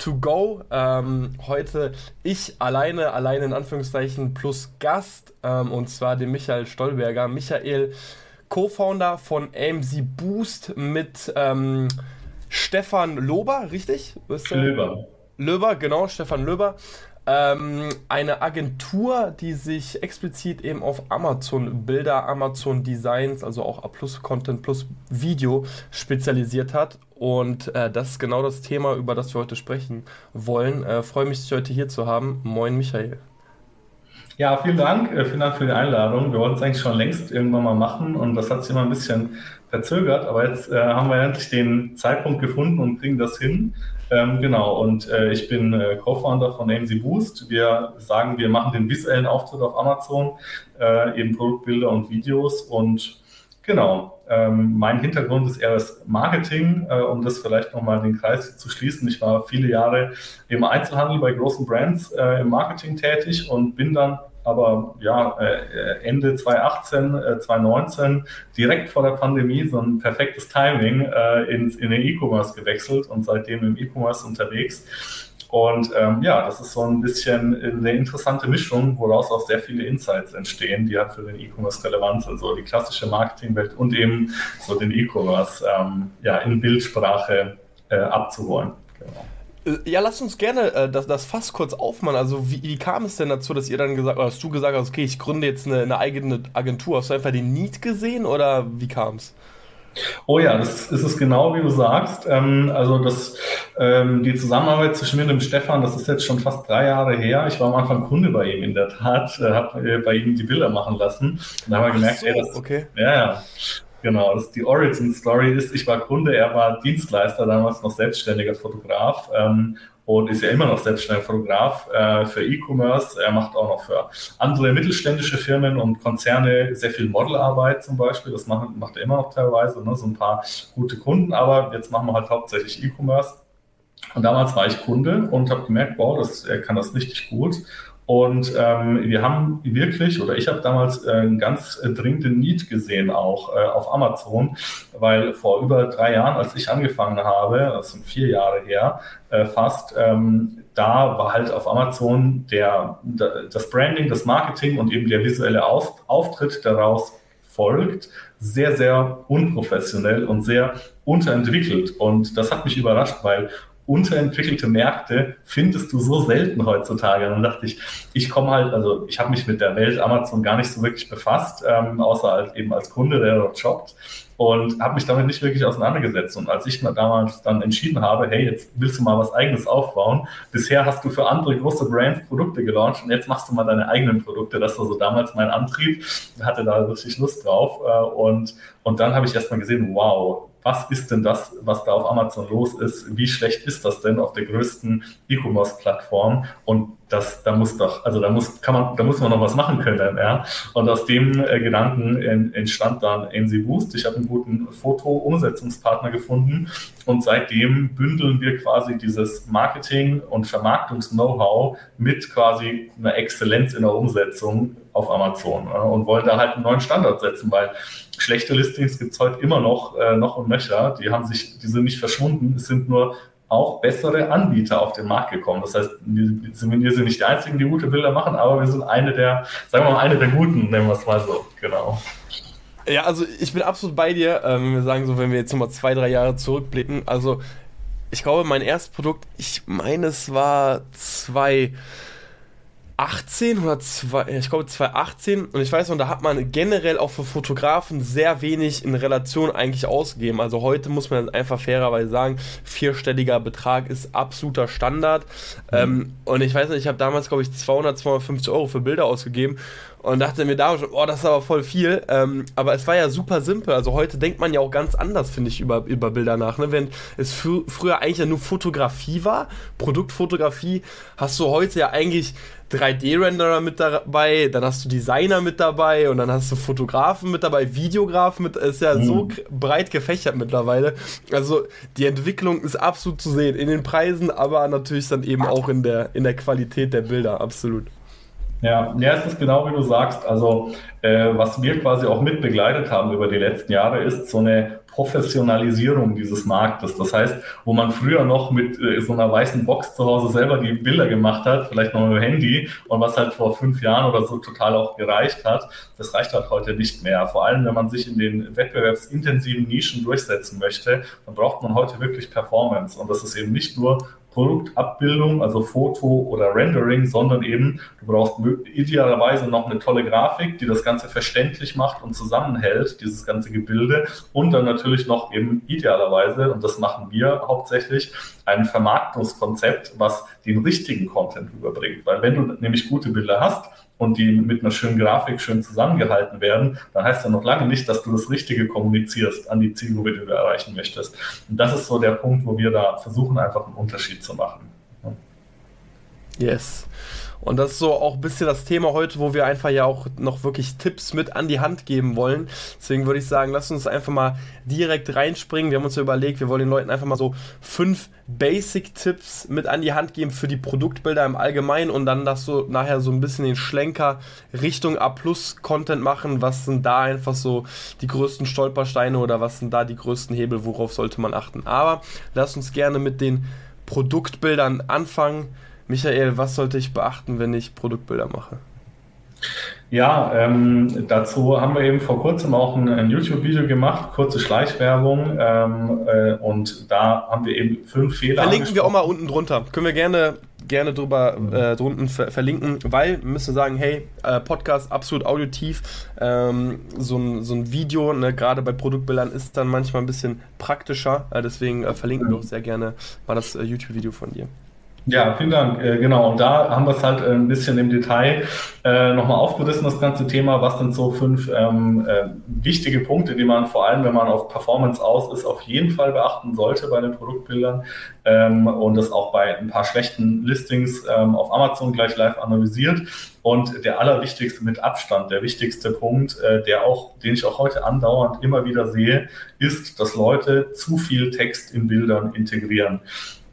to go. Ähm, heute ich alleine, alleine in Anführungszeichen plus Gast ähm, und zwar den Michael Stolberger. Michael, Co-Founder von AMZ Boost mit ähm, Stefan Lober, richtig? Löber. Löber, genau, Stefan Löber. Ähm, eine Agentur, die sich explizit eben auf Amazon Bilder, Amazon Designs, also auch A Plus Content plus Video spezialisiert hat. Und äh, das ist genau das Thema, über das wir heute sprechen wollen. Äh, freue mich, dich heute hier zu haben. Moin, Michael. Ja, vielen Dank. Äh, vielen Dank für die Einladung. Wir wollten es eigentlich schon längst irgendwann mal machen und das hat sich immer ein bisschen verzögert, aber jetzt äh, haben wir endlich den Zeitpunkt gefunden und kriegen das hin. Ähm, genau, und äh, ich bin äh, Co-Founder von AMC Boost. Wir sagen, wir machen den visuellen Auftritt auf Amazon, äh, eben Produktbilder und Videos und Genau. Ähm, mein Hintergrund ist eher das Marketing, äh, um das vielleicht nochmal den Kreis zu schließen. Ich war viele Jahre im Einzelhandel bei großen Brands äh, im Marketing tätig und bin dann aber ja, äh, Ende 2018, äh, 2019 direkt vor der Pandemie so ein perfektes Timing äh, in, in den E-Commerce gewechselt und seitdem im E-Commerce unterwegs. Und ähm, ja, das ist so ein bisschen eine interessante Mischung, woraus auch sehr viele Insights entstehen, die halt für den E-Commerce relevant sind. So die klassische Marketingwelt und eben so den E-Commerce ähm, ja, in Bildsprache äh, abzuholen. Genau. Äh, ja, lass uns gerne äh, das, das Fass kurz aufmachen. Also, wie, wie, kam es denn dazu, dass ihr dann gesagt oder hast du gesagt hast, okay, ich gründe jetzt eine, eine eigene Agentur? Hast du einfach den Need gesehen oder wie kam es? Oh ja, das ist es genau, wie du sagst. Ähm, also das, ähm, die Zusammenarbeit zwischen mir und dem Stefan, das ist jetzt schon fast drei Jahre her. Ich war am Anfang Kunde bei ihm in der Tat, äh, habe äh, bei ihm die Bilder machen lassen. Und da haben wir gemerkt, so, ey, das, okay. ja, ja. Genau, das die Origin Story ist, ich war Kunde, er war Dienstleister, damals noch selbstständiger Fotograf. Ähm, und ist ja immer noch selbstständiger Fotograf äh, für E-Commerce. Er macht auch noch für andere mittelständische Firmen und Konzerne sehr viel Modelarbeit zum Beispiel. Das macht, macht er immer noch teilweise, ne? so ein paar gute Kunden. Aber jetzt machen wir halt hauptsächlich E-Commerce. Und damals war ich Kunde und habe gemerkt, wow, das, er kann das richtig gut. Und ähm, wir haben wirklich, oder ich habe damals äh, einen ganz äh, dringenden Need gesehen, auch äh, auf Amazon, weil vor über drei Jahren, als ich angefangen habe, das sind vier Jahre her, äh, fast, ähm, da war halt auf Amazon der, der, das Branding, das Marketing und eben der visuelle auf, Auftritt daraus folgt, sehr, sehr unprofessionell und sehr unterentwickelt. Und das hat mich überrascht, weil unterentwickelte Märkte findest du so selten heutzutage. Und dann dachte ich, ich komme halt, also ich habe mich mit der Welt Amazon gar nicht so wirklich befasst, ähm, außer halt eben als Kunde, der dort jobbt und habe mich damit nicht wirklich auseinandergesetzt. Und als ich damals dann entschieden habe, hey, jetzt willst du mal was eigenes aufbauen, bisher hast du für andere große Brands Produkte gelauncht und jetzt machst du mal deine eigenen Produkte. Das war so damals mein Antrieb, hatte da richtig Lust drauf. Äh, und, und dann habe ich erstmal gesehen, wow, was ist denn das, was da auf Amazon los ist? Wie schlecht ist das denn auf der größten E-Commerce-Plattform? Und das, da muss doch, also da muss, kann man, da muss man noch was machen können, ja. Und aus dem äh, Gedanken entstand dann NC Boost. Ich habe einen guten Foto-Umsetzungspartner gefunden und seitdem bündeln wir quasi dieses Marketing- und Vermarktungs-Know-how mit quasi einer Exzellenz in der Umsetzung auf Amazon ja, und wollen da halt einen neuen Standard setzen, weil schlechte Listings gibt es heute immer noch, äh, noch und nöcher. Die haben sich, die sind nicht verschwunden. Es sind nur auch bessere Anbieter auf den Markt gekommen. Das heißt, wir sind, nicht die einzigen, die gute Bilder machen, aber wir sind eine der, sagen wir mal, eine der guten, nennen wir es mal so. Genau. Ja, also ich bin absolut bei dir, äh, wenn wir sagen, so wenn wir jetzt nochmal zwei, drei Jahre zurückblicken. Also ich glaube, mein erstes Produkt, ich meine, es war zwei. 18 oder zwei, ich glaube 2018 und ich weiß noch, da hat man generell auch für Fotografen sehr wenig in Relation eigentlich ausgegeben. Also heute muss man einfach fairerweise sagen, vierstelliger Betrag ist absoluter Standard. Mhm. Ähm, und ich weiß nicht, ich habe damals glaube ich 200, 250 Euro für Bilder ausgegeben und dachte mir da schon, oh, das ist aber voll viel. Ähm, aber es war ja super simpel. Also heute denkt man ja auch ganz anders, finde ich, über, über Bilder nach. Ne? Wenn es fr früher eigentlich ja nur Fotografie war, Produktfotografie, hast du heute ja eigentlich 3D-Renderer mit dabei, dann hast du Designer mit dabei und dann hast du Fotografen mit dabei, Videografen mit, ist ja mhm. so breit gefächert mittlerweile. Also die Entwicklung ist absolut zu sehen in den Preisen, aber natürlich dann eben auch in der, in der Qualität der Bilder, absolut. Ja, ja, es ist genau wie du sagst. Also, äh, was wir quasi auch mit begleitet haben über die letzten Jahre, ist so eine Professionalisierung dieses Marktes. Das heißt, wo man früher noch mit äh, so einer weißen Box zu Hause selber die Bilder gemacht hat, vielleicht noch mit dem Handy und was halt vor fünf Jahren oder so total auch gereicht hat, das reicht halt heute nicht mehr. Vor allem, wenn man sich in den wettbewerbsintensiven Nischen durchsetzen möchte, dann braucht man heute wirklich Performance. Und das ist eben nicht nur Produktabbildung, also Foto oder Rendering, sondern eben du brauchst idealerweise noch eine tolle Grafik, die das Ganze verständlich macht und zusammenhält, dieses ganze Gebilde und dann natürlich noch eben idealerweise, und das machen wir hauptsächlich, ein Vermarktungskonzept, was den richtigen Content überbringt. Weil wenn du nämlich gute Bilder hast, und die mit einer schönen Grafik schön zusammengehalten werden, dann heißt ja noch lange nicht, dass du das Richtige kommunizierst an die Zielgruppe, die du erreichen möchtest. Und das ist so der Punkt, wo wir da versuchen, einfach einen Unterschied zu machen. Yes. Und das ist so auch ein bisschen das Thema heute, wo wir einfach ja auch noch wirklich Tipps mit an die Hand geben wollen. Deswegen würde ich sagen, lass uns einfach mal direkt reinspringen. Wir haben uns ja überlegt, wir wollen den Leuten einfach mal so fünf Basic-Tipps mit an die Hand geben für die Produktbilder im Allgemeinen und dann das so nachher so ein bisschen den Schlenker Richtung A-Plus-Content machen. Was sind da einfach so die größten Stolpersteine oder was sind da die größten Hebel, worauf sollte man achten? Aber lass uns gerne mit den Produktbildern anfangen. Michael, was sollte ich beachten, wenn ich Produktbilder mache? Ja, ähm, dazu haben wir eben vor kurzem auch ein, ein YouTube-Video gemacht, kurze Schleichwerbung. Ähm, äh, und da haben wir eben fünf Fehler. Verlinken wir auch mal unten drunter. Können wir gerne, gerne drüber mhm. äh, drunten ver verlinken, weil wir müssen sagen, hey, äh, Podcast absolut audiotief. Ähm, so, ein, so ein Video, ne, gerade bei Produktbildern, ist dann manchmal ein bisschen praktischer. Äh, deswegen äh, verlinken mhm. wir auch sehr gerne mal das äh, YouTube-Video von dir. Ja, vielen Dank. Äh, genau, und da haben wir es halt äh, ein bisschen im Detail äh, nochmal aufgerissen, das ganze Thema. Was sind so fünf ähm, äh, wichtige Punkte, die man vor allem, wenn man auf Performance aus ist, auf jeden Fall beachten sollte bei den Produktbildern ähm, und das auch bei ein paar schlechten Listings ähm, auf Amazon gleich live analysiert. Und der allerwichtigste mit Abstand, der wichtigste Punkt, äh, der auch, den ich auch heute andauernd immer wieder sehe, ist, dass Leute zu viel Text in Bildern integrieren.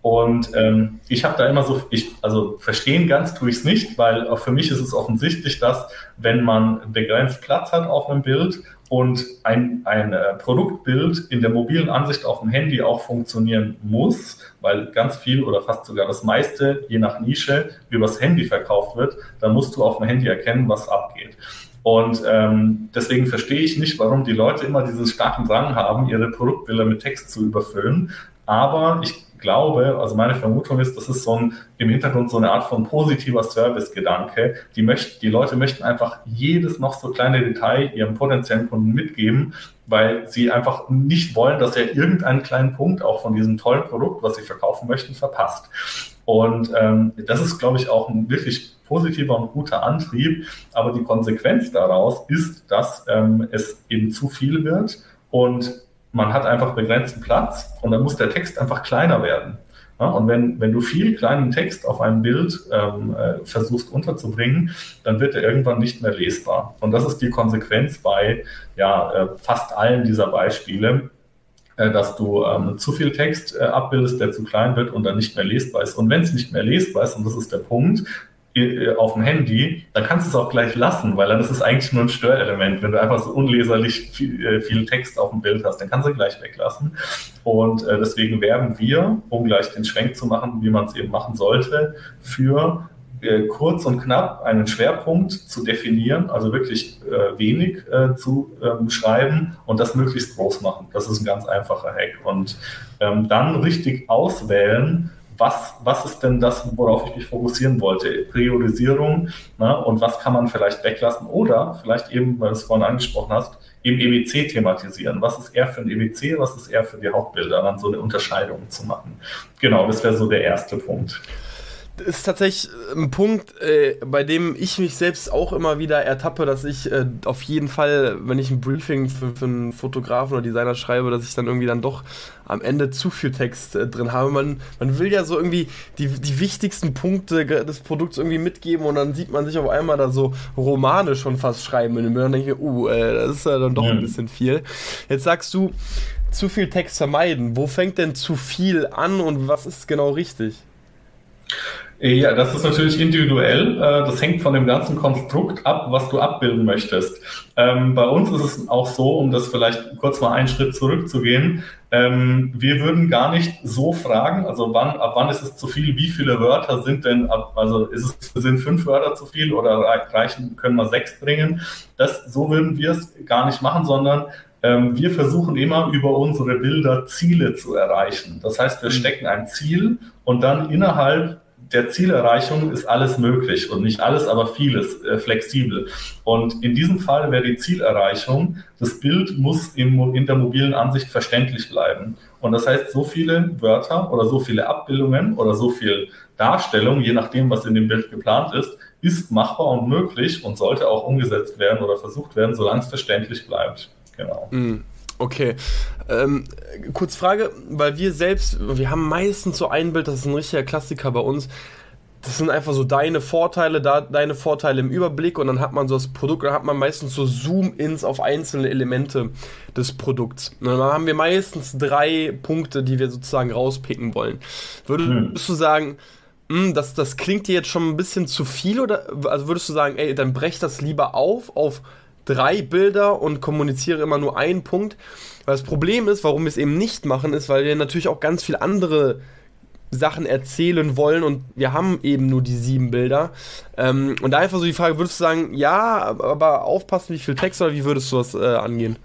Und ähm, ich habe da immer so, ich, also verstehen ganz tue ich es nicht, weil auch für mich ist es offensichtlich, dass wenn man begrenzt Platz hat auf einem Bild und ein, ein äh, Produktbild in der mobilen Ansicht auf dem Handy auch funktionieren muss, weil ganz viel oder fast sogar das meiste, je nach Nische, übers Handy verkauft wird, dann musst du auf dem Handy erkennen, was abgeht. Und ähm, deswegen verstehe ich nicht, warum die Leute immer diesen starken Drang haben, ihre Produktbilder mit Text zu überfüllen. Aber ich glaube, also meine Vermutung ist, das ist so ein, im Hintergrund so eine Art von positiver Service-Gedanke. Die, möchten, die Leute möchten einfach jedes noch so kleine Detail ihrem potenziellen Kunden mitgeben, weil sie einfach nicht wollen, dass er irgendeinen kleinen Punkt auch von diesem tollen Produkt, was sie verkaufen möchten, verpasst. Und ähm, das ist, glaube ich, auch ein wirklich positiver und guter Antrieb. Aber die Konsequenz daraus ist, dass ähm, es eben zu viel wird und man hat einfach begrenzten Platz und dann muss der Text einfach kleiner werden. Ja, und wenn, wenn du viel kleinen Text auf einem Bild ähm, äh, versuchst unterzubringen, dann wird er irgendwann nicht mehr lesbar. Und das ist die Konsequenz bei ja, äh, fast allen dieser Beispiele, äh, dass du ähm, zu viel Text äh, abbildest, der zu klein wird und dann nicht mehr lesbar ist. Und wenn es nicht mehr lesbar ist, und das ist der Punkt, auf dem Handy, dann kannst du es auch gleich lassen, weil dann ist es eigentlich nur ein Störelement. Wenn du einfach so unleserlich viel, äh, viel Text auf dem Bild hast, dann kannst du gleich weglassen. Und äh, deswegen werben wir, um gleich den Schwenk zu machen, wie man es eben machen sollte, für äh, kurz und knapp einen Schwerpunkt zu definieren, also wirklich äh, wenig äh, zu ähm, schreiben und das möglichst groß machen. Das ist ein ganz einfacher Hack. Und ähm, dann richtig auswählen, was, was ist denn das, worauf ich mich fokussieren wollte? Priorisierung ne? und was kann man vielleicht weglassen oder vielleicht eben, weil du es vorhin angesprochen hast, eben EBC thematisieren. Was ist eher für ein EBC, was ist eher für die Hauptbilder? Dann so eine Unterscheidung zu machen. Genau, das wäre so der erste Punkt. Ist tatsächlich ein Punkt, äh, bei dem ich mich selbst auch immer wieder ertappe, dass ich äh, auf jeden Fall, wenn ich ein Briefing für, für, einen Fotografen oder Designer schreibe, dass ich dann irgendwie dann doch am Ende zu viel Text äh, drin habe. Man, man will ja so irgendwie die, die wichtigsten Punkte des Produkts irgendwie mitgeben und dann sieht man sich auf einmal da so Romane schon fast schreiben und dann denke ich, uh, das ist ja dann doch ein bisschen viel. Jetzt sagst du, zu viel Text vermeiden. Wo fängt denn zu viel an und was ist genau richtig? Äh, ja, das ist natürlich individuell. Äh, das hängt von dem ganzen Konstrukt ab, was du abbilden möchtest. Ähm, bei uns ist es auch so, um das vielleicht kurz mal einen Schritt zurückzugehen. Ähm, wir würden gar nicht so fragen, also wann, ab wann ist es zu viel, wie viele Wörter sind denn, also ist es, sind fünf Wörter zu viel oder reichen, können wir sechs bringen? Das, so würden wir es gar nicht machen, sondern ähm, wir versuchen immer über unsere Bilder Ziele zu erreichen. Das heißt, wir mhm. stecken ein Ziel und dann innerhalb der Zielerreichung ist alles möglich und nicht alles, aber vieles äh, flexibel. Und in diesem Fall wäre die Zielerreichung, das Bild muss im, in der mobilen Ansicht verständlich bleiben. Und das heißt, so viele Wörter oder so viele Abbildungen oder so viel Darstellung, je nachdem, was in dem Bild geplant ist, ist machbar und möglich und sollte auch umgesetzt werden oder versucht werden, solange es verständlich bleibt. Genau. Mm. Okay. Ähm, kurz Frage, weil wir selbst, wir haben meistens so ein Bild, das ist ein richtiger Klassiker bei uns. Das sind einfach so deine Vorteile, da, deine Vorteile im Überblick und dann hat man so das Produkt, dann hat man meistens so Zoom-Ins auf einzelne Elemente des Produkts. Und dann haben wir meistens drei Punkte, die wir sozusagen rauspicken wollen. Würdest hm. du sagen, mh, hm, das, das klingt dir jetzt schon ein bisschen zu viel oder also würdest du sagen, ey, dann brech das lieber auf auf drei Bilder und kommuniziere immer nur einen Punkt. Weil das Problem ist, warum wir es eben nicht machen, ist, weil wir natürlich auch ganz viele andere Sachen erzählen wollen und wir haben eben nur die sieben Bilder. Ähm, und da einfach so die Frage, würdest du sagen, ja, aber aufpassen, wie viel Text oder wie würdest du das äh, angehen?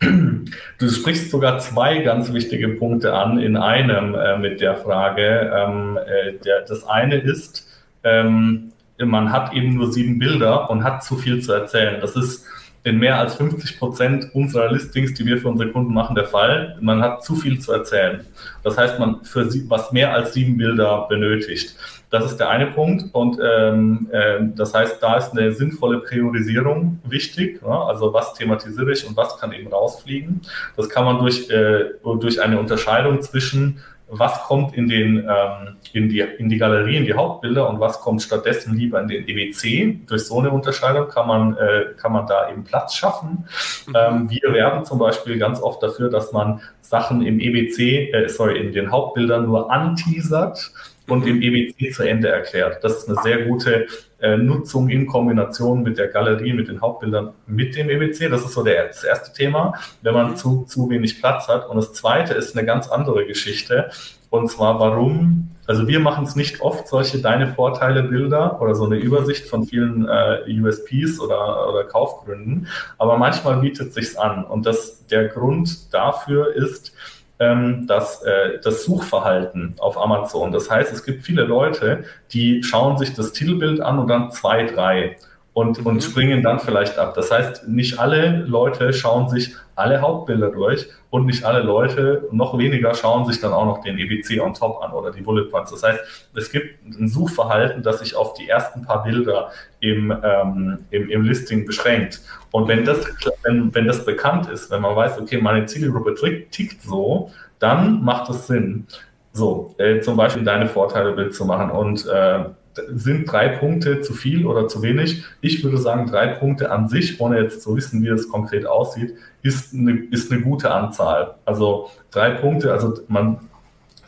Du sprichst sogar zwei ganz wichtige Punkte an in einem äh, mit der Frage. Ähm, äh, der, das eine ist, ähm, man hat eben nur sieben Bilder und hat zu viel zu erzählen. Das ist in mehr als 50 Prozent unserer Listings, die wir für unsere Kunden machen, der Fall. Man hat zu viel zu erzählen. Das heißt, man für sie, was mehr als sieben Bilder benötigt. Das ist der eine Punkt. Und ähm, äh, das heißt, da ist eine sinnvolle Priorisierung wichtig. Ja? Also was thematisiere ich und was kann eben rausfliegen. Das kann man durch, äh, durch eine Unterscheidung zwischen was kommt in, den, ähm, in, die, in die Galerie, in die Hauptbilder und was kommt stattdessen lieber in den EWC. Durch so eine Unterscheidung kann man, äh, kann man da eben Platz schaffen. Mhm. Ähm, wir werben zum Beispiel ganz oft dafür, dass man Sachen im EWC, äh, sorry, in den Hauptbildern nur anteasert und im EWC zu Ende erklärt. Das ist eine sehr gute äh, Nutzung in Kombination mit der Galerie, mit den Hauptbildern, mit dem EWC. Das ist so der, das erste Thema, wenn man mhm. zu, zu wenig Platz hat. Und das zweite ist eine ganz andere Geschichte. Und zwar, warum, also wir machen es nicht oft, solche deine Vorteile Bilder oder so eine Übersicht von vielen äh, USPs oder, oder Kaufgründen, aber manchmal bietet sich's an. Und das, der Grund dafür ist, ähm, das, äh, das Suchverhalten auf Amazon. Das heißt, es gibt viele Leute, die schauen sich das Titelbild an und dann zwei, drei und, und mhm. springen dann vielleicht ab. Das heißt, nicht alle Leute schauen sich alle Hauptbilder durch und nicht alle Leute, noch weniger schauen sich dann auch noch den EBC on top an oder die Bullet Points. Das heißt, es gibt ein Suchverhalten, das sich auf die ersten paar Bilder im, ähm, im, im Listing beschränkt. Und wenn das, wenn, wenn das bekannt ist, wenn man weiß, okay, meine Zielgruppe tickt so, dann macht es Sinn, so äh, zum Beispiel deine Vorteile Bild zu machen und äh, sind drei Punkte zu viel oder zu wenig? Ich würde sagen, drei Punkte an sich, ohne jetzt zu wissen, wie es konkret aussieht, ist eine, ist eine gute Anzahl. Also drei Punkte, also man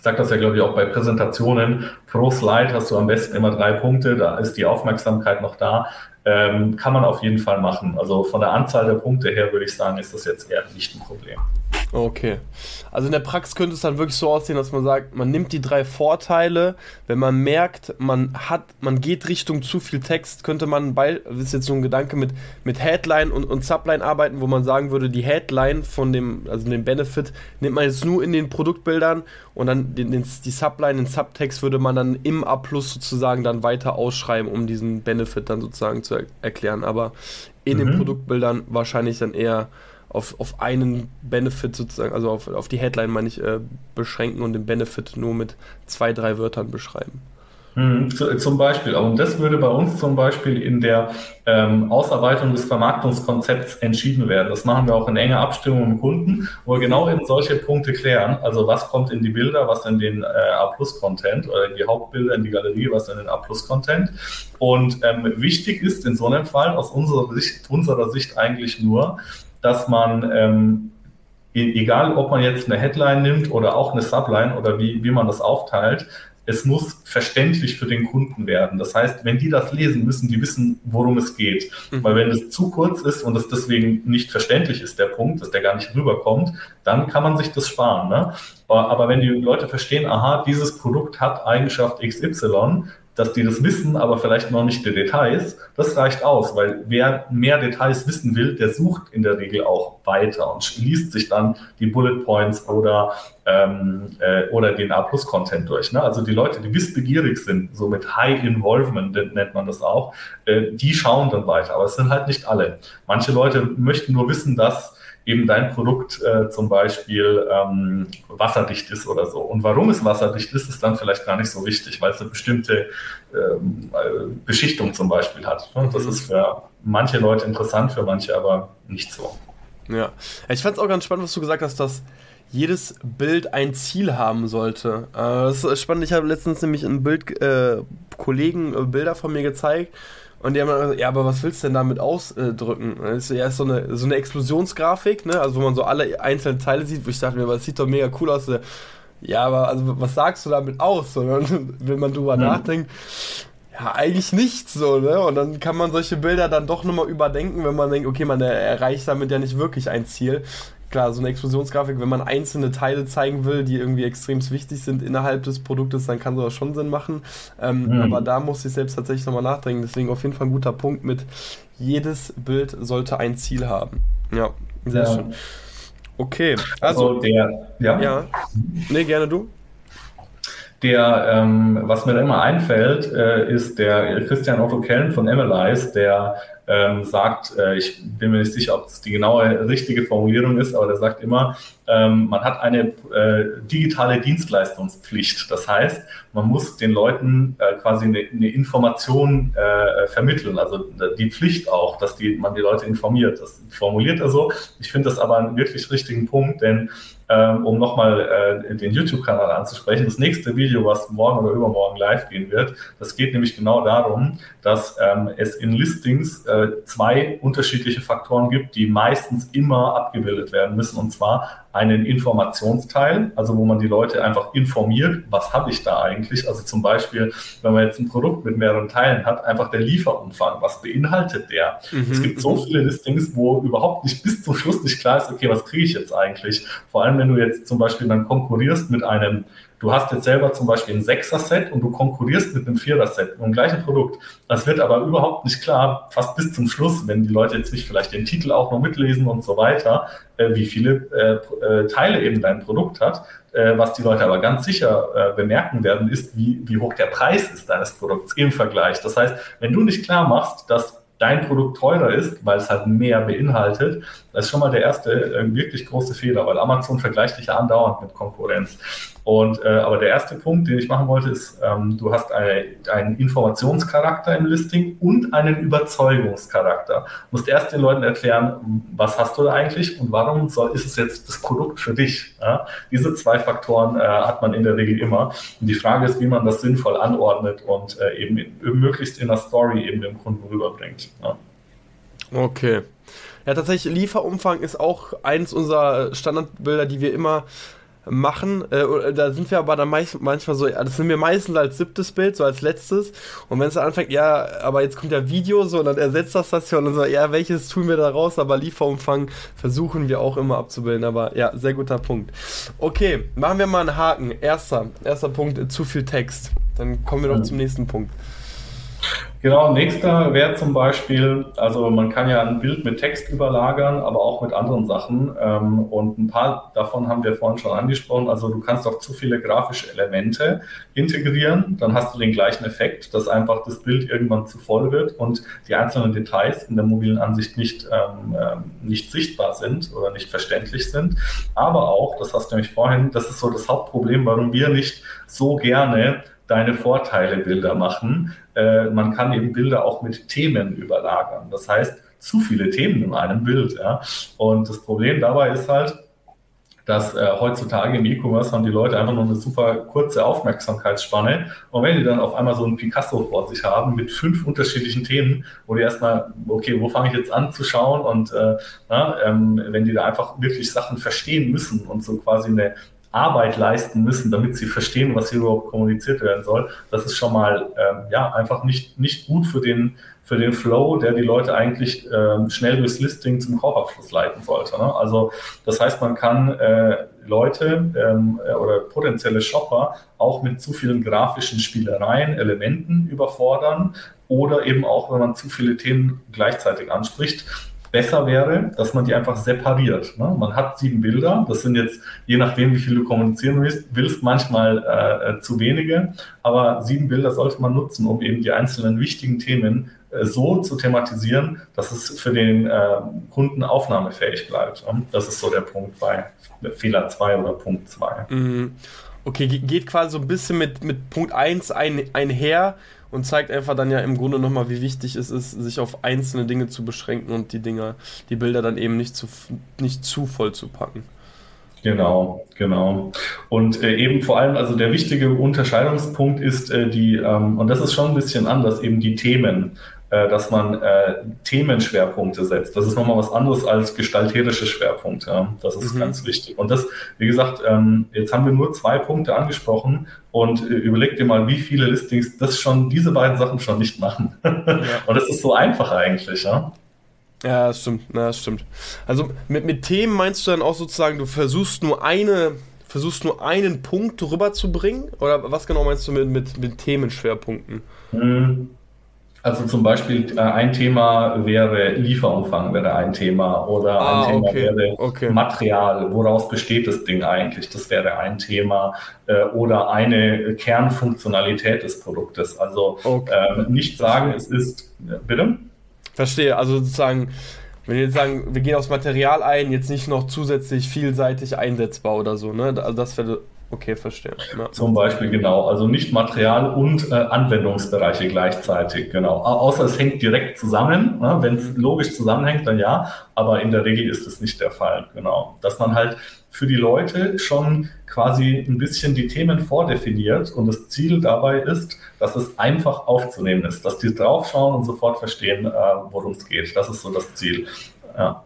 sagt das ja, glaube ich, auch bei Präsentationen. Pro Slide hast du am besten immer drei Punkte, da ist die Aufmerksamkeit noch da. Ähm, kann man auf jeden Fall machen. Also von der Anzahl der Punkte her würde ich sagen, ist das jetzt eher nicht ein Problem. Okay. Also in der Praxis könnte es dann wirklich so aussehen, dass man sagt, man nimmt die drei Vorteile, wenn man merkt, man hat, man geht Richtung zu viel Text, könnte man bei, das ist jetzt so ein Gedanke mit, mit Headline und, und Subline arbeiten, wo man sagen würde, die Headline von dem, also den Benefit, nimmt man jetzt nur in den Produktbildern und dann den, den, die Subline, den Subtext würde man dann im A plus sozusagen dann weiter ausschreiben, um diesen Benefit dann sozusagen zu er erklären. Aber in mhm. den Produktbildern wahrscheinlich dann eher auf, auf einen Benefit sozusagen, also auf, auf die Headline meine ich, äh, beschränken und den Benefit nur mit zwei, drei Wörtern beschreiben. Hm, zum Beispiel, und das würde bei uns zum Beispiel in der ähm, Ausarbeitung des Vermarktungskonzepts entschieden werden. Das machen wir auch in enger Abstimmung mit Kunden, wo wir genau eben solche Punkte klären. Also was kommt in die Bilder, was in den äh, A-Plus-Content oder in die Hauptbilder, in die Galerie, was in den A-Plus-Content. Und ähm, wichtig ist in so einem Fall aus unserer Sicht, unserer Sicht eigentlich nur, dass man ähm, e-, egal ob man jetzt eine Headline nimmt oder auch eine Subline oder wie, wie man das aufteilt, es muss verständlich für den Kunden werden. Das heißt, wenn die das lesen, müssen die wissen, worum es geht. Mhm. Weil wenn es zu kurz ist und es deswegen nicht verständlich ist, der Punkt, dass der gar nicht rüberkommt, dann kann man sich das sparen. Ne? Aber wenn die Leute verstehen, aha, dieses Produkt hat Eigenschaft XY, dass die das wissen, aber vielleicht noch nicht die Details, das reicht aus, weil wer mehr Details wissen will, der sucht in der Regel auch weiter und liest sich dann die Bullet Points oder, ähm, äh, oder den A-Plus-Content durch. Ne? Also die Leute, die wissbegierig sind, so mit High Involvement nennt man das auch, äh, die schauen dann weiter, aber es sind halt nicht alle. Manche Leute möchten nur wissen, dass eben dein Produkt äh, zum Beispiel ähm, wasserdicht ist oder so. Und warum es wasserdicht ist, ist dann vielleicht gar nicht so wichtig, weil es eine bestimmte ähm, äh, Beschichtung zum Beispiel hat. Und das mhm. ist für manche Leute interessant, für manche aber nicht so. Ja, ich fand es auch ganz spannend, was du gesagt hast, dass jedes Bild ein Ziel haben sollte. Äh, das ist spannend. Ich habe letztens nämlich ein Bild, äh, Kollegen äh, Bilder von mir gezeigt und die haben dann gesagt, ja, aber was willst du denn damit ausdrücken? Das ist ja so eine, so eine Explosionsgrafik, ne? Also wo man so alle einzelnen Teile sieht, wo ich dachte mir, das sieht doch mega cool aus. Ja, aber also was sagst du damit aus? Und wenn man drüber mhm. nachdenkt, ja, eigentlich nichts so, ne? Und dann kann man solche Bilder dann doch nochmal überdenken, wenn man denkt, okay, man erreicht damit ja nicht wirklich ein Ziel klar, so eine Explosionsgrafik, wenn man einzelne Teile zeigen will, die irgendwie extrem wichtig sind innerhalb des Produktes, dann kann sowas schon Sinn machen. Ähm, mhm. Aber da muss ich selbst tatsächlich nochmal nachdenken. Deswegen auf jeden Fall ein guter Punkt mit, jedes Bild sollte ein Ziel haben. Ja, sehr ja. schön. Okay, also, also der, ja. ja. Nee, gerne du. Der, ähm, was mir da immer einfällt, äh, ist der Christian Otto Kellen von Emilize, der ähm, sagt, äh, ich bin mir nicht sicher, ob es die genaue richtige Formulierung ist, aber der sagt immer, ähm, man hat eine äh, digitale Dienstleistungspflicht. Das heißt, man muss den Leuten äh, quasi eine, eine Information äh, vermitteln, also die Pflicht auch, dass die, man die Leute informiert. Das formuliert er so. Ich finde das aber einen wirklich richtigen Punkt, denn ähm, um nochmal äh, den YouTube-Kanal anzusprechen. Das nächste Video, was morgen oder übermorgen live gehen wird, das geht nämlich genau darum, dass ähm, es in Listings äh, zwei unterschiedliche Faktoren gibt, die meistens immer abgebildet werden müssen. Und zwar einen Informationsteil, also wo man die Leute einfach informiert, was habe ich da eigentlich? Also zum Beispiel, wenn man jetzt ein Produkt mit mehreren Teilen hat, einfach der Lieferumfang, was beinhaltet der? Mhm. Es gibt so viele Listings, wo überhaupt nicht bis zum Schluss nicht klar ist, okay, was kriege ich jetzt eigentlich? Vor allem, wenn du jetzt zum Beispiel dann konkurrierst mit einem Du hast jetzt selber zum Beispiel ein Sechser-Set und du konkurrierst mit einem Vierer-Set mit dem gleichen Produkt. Das wird aber überhaupt nicht klar, fast bis zum Schluss, wenn die Leute jetzt nicht vielleicht den Titel auch noch mitlesen und so weiter, äh, wie viele äh, äh, Teile eben dein Produkt hat. Äh, was die Leute aber ganz sicher äh, bemerken werden, ist, wie, wie hoch der Preis ist deines Produkts im Vergleich. Das heißt, wenn du nicht klar machst, dass dein Produkt teurer ist, weil es halt mehr beinhaltet, das ist schon mal der erste äh, wirklich große Fehler, weil Amazon vergleicht dich ja andauernd mit Konkurrenz. Und äh, aber der erste Punkt, den ich machen wollte, ist, ähm, du hast eine, einen Informationscharakter im Listing und einen Überzeugungscharakter. Du musst erst den Leuten erklären, was hast du da eigentlich und warum soll, ist es jetzt das Produkt für dich? Ja? Diese zwei Faktoren äh, hat man in der Regel immer. Und die Frage ist, wie man das sinnvoll anordnet und äh, eben in, möglichst in der Story eben dem Kunden rüberbringt. Ja? Okay. Ja, tatsächlich, Lieferumfang ist auch eins unserer Standardbilder, die wir immer machen. Äh, da sind wir aber dann meist, manchmal so, das sind wir meistens als siebtes Bild, so als letztes. Und wenn es dann anfängt, ja, aber jetzt kommt ja Video, so, und dann ersetzt das das ja und dann so, ja, welches tun wir da raus? Aber Lieferumfang versuchen wir auch immer abzubilden. Aber ja, sehr guter Punkt. Okay, machen wir mal einen Haken. Erster, erster Punkt, zu viel Text. Dann kommen wir doch zum nächsten Punkt. Genau, nächster wäre zum Beispiel, also man kann ja ein Bild mit Text überlagern, aber auch mit anderen Sachen. Ähm, und ein paar davon haben wir vorhin schon angesprochen. Also du kannst auch zu viele grafische Elemente integrieren, dann hast du den gleichen Effekt, dass einfach das Bild irgendwann zu voll wird und die einzelnen Details in der mobilen Ansicht nicht, ähm, ähm nicht sichtbar sind oder nicht verständlich sind. Aber auch, das hast du nämlich vorhin, das ist so das Hauptproblem, warum wir nicht so gerne deine Vorteile Bilder machen. Äh, man kann eben Bilder auch mit Themen überlagern. Das heißt, zu viele Themen in einem Bild. Ja? Und das Problem dabei ist halt, dass äh, heutzutage im E-Commerce haben die Leute einfach nur eine super kurze Aufmerksamkeitsspanne. Und wenn die dann auf einmal so ein Picasso vor sich haben mit fünf unterschiedlichen Themen, wo die erstmal, okay, wo fange ich jetzt an zu schauen? Und äh, na, ähm, wenn die da einfach wirklich Sachen verstehen müssen und so quasi eine Arbeit leisten müssen, damit sie verstehen, was hier überhaupt kommuniziert werden soll, das ist schon mal ähm, ja einfach nicht, nicht gut für den für den Flow, der die Leute eigentlich ähm, schnell durchs Listing zum Kaufabschluss leiten sollte. Ne? Also das heißt, man kann äh, Leute ähm, äh, oder potenzielle Shopper auch mit zu vielen grafischen Spielereien, Elementen überfordern oder eben auch, wenn man zu viele Themen gleichzeitig anspricht, besser wäre, dass man die einfach separiert. Ne? Man hat sieben Bilder, das sind jetzt, je nachdem, wie viel du kommunizieren willst, willst manchmal äh, äh zu wenige, aber sieben Bilder sollte man nutzen, um eben die einzelnen wichtigen Themen äh, so zu thematisieren, dass es für den äh, Kunden aufnahmefähig bleibt. Das ist so der Punkt bei Fehler 2 oder Punkt 2. Mhm. Okay, geht quasi so ein bisschen mit, mit Punkt 1 ein, einher und zeigt einfach dann ja im Grunde nochmal, wie wichtig es ist, sich auf einzelne Dinge zu beschränken und die Dinge, die Bilder dann eben nicht zu, nicht zu voll zu packen. Genau, genau. Und äh, eben vor allem, also der wichtige Unterscheidungspunkt ist äh, die, ähm, und das ist schon ein bisschen anders, eben die Themen. Äh, dass man äh, Themenschwerpunkte setzt. Das ist nochmal was anderes als gestalterische Schwerpunkte. Das ist mhm. ganz wichtig. Und das, wie gesagt, ähm, jetzt haben wir nur zwei Punkte angesprochen und äh, überleg dir mal, wie viele Listings das schon, diese beiden Sachen schon nicht machen. Ja. und das ist so einfach eigentlich, ja. Ja, das stimmt, ja, das stimmt. Also mit, mit Themen meinst du dann auch sozusagen, du versuchst nur eine, versuchst nur einen Punkt rüberzubringen? Oder was genau meinst du mit, mit, mit Themenschwerpunkten? Mhm. Also zum Beispiel äh, ein Thema wäre Lieferumfang, wäre ein Thema. Oder ah, ein Thema okay. wäre okay. Material, woraus besteht das Ding eigentlich? Das wäre ein Thema. Äh, oder eine Kernfunktionalität des Produktes. Also okay. ähm, nicht sagen, es ist. Bitte? Verstehe, also sozusagen. Wenn wir jetzt sagen, wir gehen aufs Material ein, jetzt nicht noch zusätzlich vielseitig einsetzbar oder so, ne? Also das wäre Okay, verstehe. Ja. Zum Beispiel, genau. Also nicht Material und äh, Anwendungsbereiche gleichzeitig, genau. Außer es hängt direkt zusammen. Ne? Wenn es logisch zusammenhängt, dann ja. Aber in der Regel ist es nicht der Fall, genau. Dass man halt für die Leute schon quasi ein bisschen die Themen vordefiniert und das Ziel dabei ist, dass es einfach aufzunehmen ist, dass die draufschauen und sofort verstehen, äh, worum es geht. Das ist so das Ziel. Ja.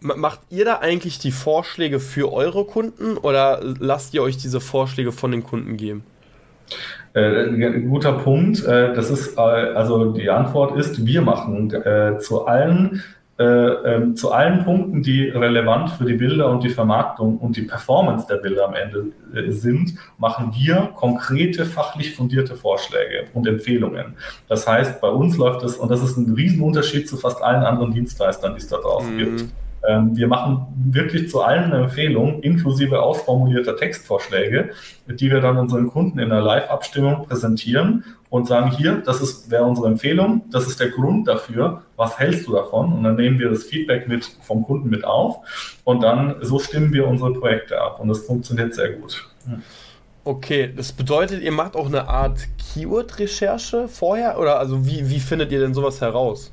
Macht ihr da eigentlich die Vorschläge für eure Kunden oder lasst ihr euch diese Vorschläge von den Kunden geben? Äh, guter Punkt. Äh, das ist äh, also die Antwort ist, wir machen äh, zu allen äh, ähm, zu allen Punkten, die relevant für die Bilder und die Vermarktung und die Performance der Bilder am Ende sind, machen wir konkrete fachlich fundierte Vorschläge und Empfehlungen. Das heißt, bei uns läuft es, und das ist ein Riesenunterschied zu fast allen anderen Dienstleistern, die es da draußen mhm. gibt wir machen wirklich zu allen eine Empfehlung, inklusive ausformulierter Textvorschläge, die wir dann unseren Kunden in einer Live-Abstimmung präsentieren und sagen, hier, das wäre unsere Empfehlung, das ist der Grund dafür, was hältst du davon? Und dann nehmen wir das Feedback mit vom Kunden mit auf und dann so stimmen wir unsere Projekte ab und das funktioniert sehr gut. Okay, das bedeutet, ihr macht auch eine Art Keyword-Recherche vorher oder also wie, wie findet ihr denn sowas heraus?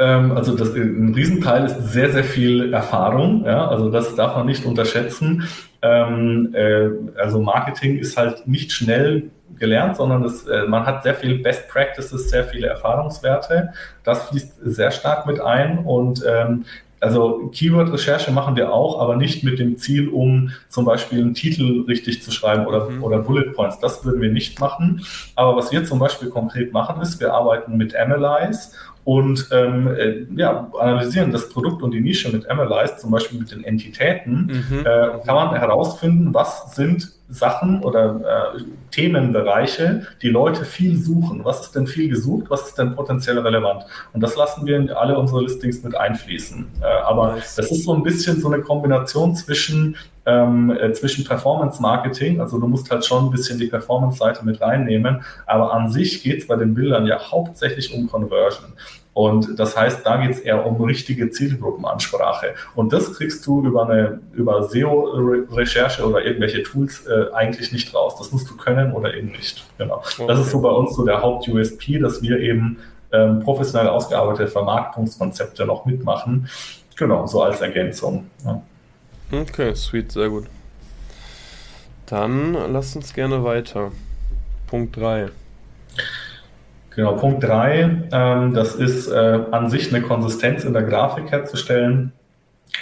Ähm, also das, ein Riesenteil ist sehr, sehr viel Erfahrung. Ja? Also das darf man nicht unterschätzen. Ähm, äh, also Marketing ist halt nicht schnell gelernt, sondern es, äh, man hat sehr viel Best Practices, sehr viele Erfahrungswerte. Das fließt sehr stark mit ein und ähm, also Keyword-Recherche machen wir auch, aber nicht mit dem Ziel, um zum Beispiel einen Titel richtig zu schreiben oder, mhm. oder Bullet Points. Das würden wir nicht machen. Aber was wir zum Beispiel konkret machen, ist, wir arbeiten mit Analyze und ähm, äh, ja, analysieren das Produkt und die Nische mit Analyze, zum Beispiel mit den Entitäten, mhm. äh, kann man herausfinden, was sind Sachen oder äh, Themenbereiche, die Leute viel suchen. Was ist denn viel gesucht? Was ist denn potenziell relevant? Und das lassen wir in alle unsere Listings mit einfließen. Äh, aber nice. das ist so ein bisschen so eine Kombination zwischen ähm, äh, zwischen Performance Marketing, also du musst halt schon ein bisschen die Performance-Seite mit reinnehmen, aber an sich geht es bei den Bildern ja hauptsächlich um Conversion. Und das heißt, da geht es eher um richtige Zielgruppenansprache. Und das kriegst du über eine über SEO-Recherche oder irgendwelche Tools äh, eigentlich nicht raus. Das musst du können oder eben nicht. Genau. Okay. Das ist so bei uns so der Haupt-USP, dass wir eben ähm, professionell ausgearbeitete Vermarktungskonzepte noch mitmachen. Genau, so als Ergänzung. Ja. Okay, sweet, sehr gut. Dann lasst uns gerne weiter. Punkt 3. Genau, Punkt 3, ähm, das ist äh, an sich eine Konsistenz in der Grafik herzustellen,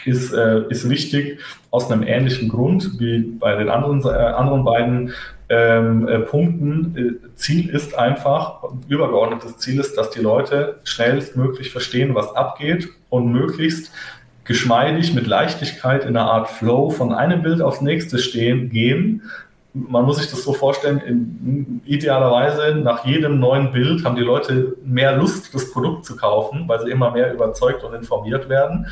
ist, äh, ist wichtig aus einem ähnlichen Grund wie bei den anderen, äh, anderen beiden ähm, äh, Punkten. Äh, Ziel ist einfach, übergeordnetes Ziel ist, dass die Leute schnellstmöglich verstehen, was abgeht und möglichst geschmeidig mit Leichtigkeit in einer Art Flow von einem Bild aufs nächste stehen, gehen. Man muss sich das so vorstellen, in, idealerweise nach jedem neuen Bild haben die Leute mehr Lust, das Produkt zu kaufen, weil sie immer mehr überzeugt und informiert werden.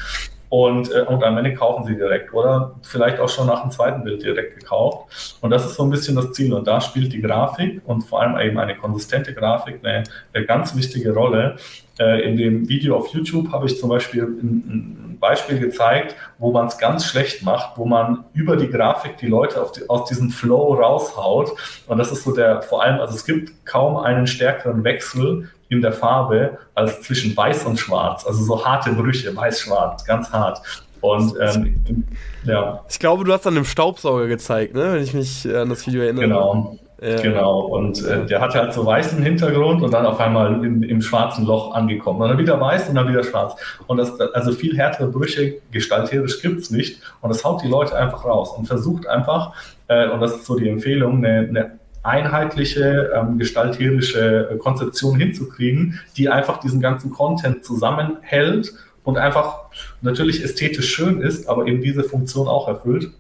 Und, äh, und am Ende kaufen sie direkt oder vielleicht auch schon nach dem zweiten Bild direkt gekauft. Und das ist so ein bisschen das Ziel. Und da spielt die Grafik und vor allem eben eine konsistente Grafik eine, eine ganz wichtige Rolle. Äh, in dem Video auf YouTube habe ich zum Beispiel ein, ein Beispiel gezeigt, wo man es ganz schlecht macht, wo man über die Grafik die Leute die, aus diesem Flow raushaut. Und das ist so der, vor allem, also es gibt kaum einen stärkeren Wechsel in der Farbe als zwischen weiß und schwarz. Also so harte Brüche, weiß-schwarz, ganz hart. Und ähm, ja. Ich glaube, du hast dann im Staubsauger gezeigt, ne? wenn ich mich an das Video erinnere. Genau. Ja. Genau, und äh, der hatte halt so weißen Hintergrund und dann auf einmal in, im schwarzen Loch angekommen. Und dann wieder weiß und dann wieder schwarz. Und das, also viel härtere Brüche gestalterisch gibt's nicht. Und das haut die Leute einfach raus und versucht einfach, äh, und das ist so die Empfehlung, eine, eine einheitliche ähm, gestalterische Konzeption hinzukriegen, die einfach diesen ganzen Content zusammenhält und einfach natürlich ästhetisch schön ist, aber eben diese Funktion auch erfüllt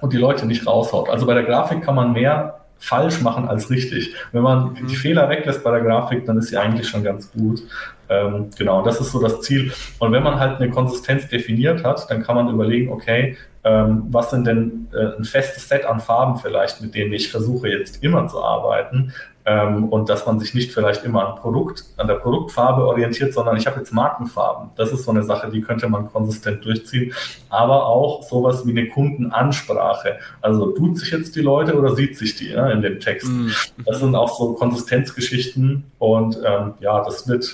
und die Leute nicht raushaut. Also bei der Grafik kann man mehr falsch machen als richtig. Wenn man mhm. die Fehler weglässt bei der Grafik, dann ist sie eigentlich schon ganz gut. Ähm, genau, das ist so das Ziel. Und wenn man halt eine Konsistenz definiert hat, dann kann man überlegen, okay, was sind denn äh, ein festes Set an Farben vielleicht, mit denen ich versuche jetzt immer zu arbeiten ähm, und dass man sich nicht vielleicht immer an Produkt, an der Produktfarbe orientiert, sondern ich habe jetzt Markenfarben. Das ist so eine Sache, die könnte man konsistent durchziehen, aber auch sowas wie eine Kundenansprache. Also tut sich jetzt die Leute oder sieht sich die ja, in dem Text? Mhm. Das sind auch so Konsistenzgeschichten und ähm, ja, das wird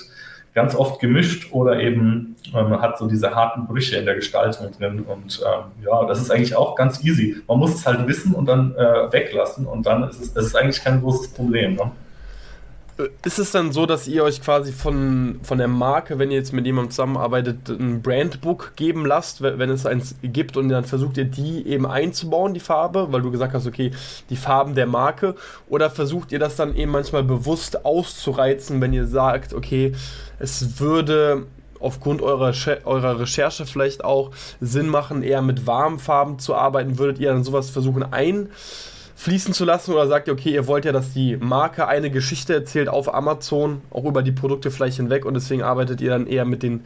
ganz oft gemischt oder eben ähm, hat so diese harten Brüche in der Gestaltung drin. Und ähm, ja, das ist eigentlich auch ganz easy. Man muss es halt wissen und dann äh, weglassen und dann ist es, es ist eigentlich kein großes Problem. Ne? Ist es dann so, dass ihr euch quasi von, von der Marke, wenn ihr jetzt mit jemandem zusammenarbeitet, ein Brandbook geben lasst, wenn es eins gibt und dann versucht ihr die eben einzubauen, die Farbe, weil du gesagt hast, okay, die Farben der Marke, oder versucht ihr das dann eben manchmal bewusst auszureizen, wenn ihr sagt, okay, es würde aufgrund eurer, eurer Recherche vielleicht auch Sinn machen, eher mit warmen Farben zu arbeiten, würdet ihr dann sowas versuchen ein fließen zu lassen oder sagt ihr, okay, ihr wollt ja, dass die Marke eine Geschichte erzählt auf Amazon, auch über die Produkte vielleicht hinweg und deswegen arbeitet ihr dann eher mit den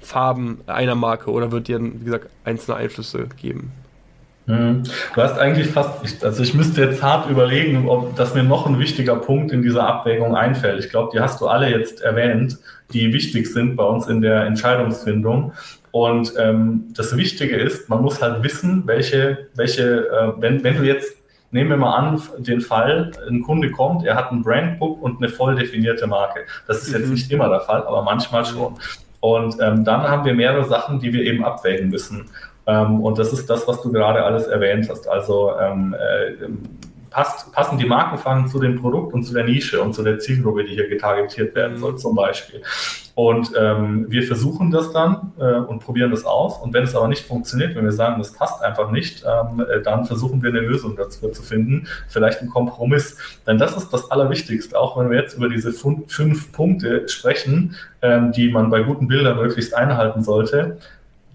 Farben einer Marke oder wird ihr wie gesagt, einzelne Einflüsse geben? Hm. Du hast eigentlich fast, also ich müsste jetzt hart überlegen, ob das mir noch ein wichtiger Punkt in dieser Abwägung einfällt. Ich glaube, die hast du alle jetzt erwähnt, die wichtig sind bei uns in der Entscheidungsfindung. Und ähm, das Wichtige ist, man muss halt wissen, welche, welche, äh, wenn, wenn du jetzt nehmen wir mal an, den Fall, ein Kunde kommt, er hat ein Brandbook und eine voll definierte Marke. Das ist jetzt mhm. nicht immer der Fall, aber manchmal schon. Und ähm, dann haben wir mehrere Sachen, die wir eben abwägen müssen. Ähm, und das ist das, was du gerade alles erwähnt hast. Also ähm, äh, passt, passen die Markenfarben zu dem Produkt und zu der Nische und zu der Zielgruppe, die hier getargetiert werden soll, zum Beispiel. Und ähm, wir versuchen das dann äh, und probieren das aus. Und wenn es aber nicht funktioniert, wenn wir sagen, das passt einfach nicht, ähm, äh, dann versuchen wir eine Lösung dazu zu finden, vielleicht einen Kompromiss. Denn das ist das Allerwichtigste, auch wenn wir jetzt über diese fünf Punkte sprechen, ähm, die man bei guten Bildern möglichst einhalten sollte,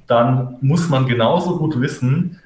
dann muss man genauso gut wissen,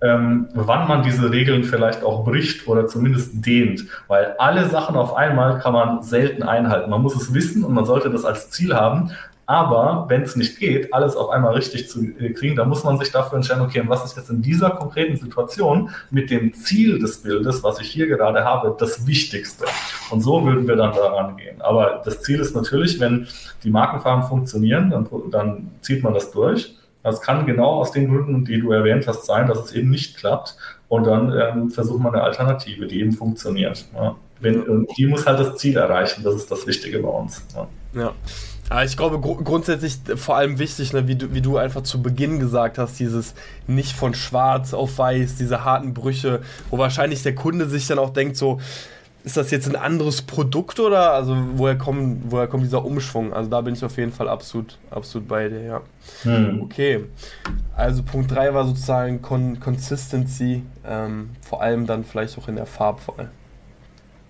ähm, wann man diese Regeln vielleicht auch bricht oder zumindest dehnt. Weil alle Sachen auf einmal kann man selten einhalten. Man muss es wissen und man sollte das als Ziel haben. Aber wenn es nicht geht, alles auf einmal richtig zu äh, kriegen, dann muss man sich dafür entscheiden, okay, was ist jetzt in dieser konkreten Situation mit dem Ziel des Bildes, was ich hier gerade habe, das Wichtigste. Und so würden wir dann daran gehen. Aber das Ziel ist natürlich, wenn die Markenfarben funktionieren, dann, dann zieht man das durch. Das kann genau aus den Gründen, die du erwähnt hast, sein, dass es eben nicht klappt. Und dann ähm, versucht man eine Alternative, die eben funktioniert. Ja. Wenn, die muss halt das Ziel erreichen, das ist das Wichtige bei uns. Ja. ja. Aber ich glaube gr grundsätzlich vor allem wichtig, ne, wie, du, wie du einfach zu Beginn gesagt hast, dieses nicht von schwarz auf weiß, diese harten Brüche, wo wahrscheinlich der Kunde sich dann auch denkt, so, ist das jetzt ein anderes Produkt oder also woher kommt, woher kommt dieser Umschwung? Also da bin ich auf jeden Fall absolut, absolut bei dir, ja. Hm. Okay. Also Punkt 3 war sozusagen Con Consistency, ähm, vor allem dann vielleicht auch in der Farbwahl.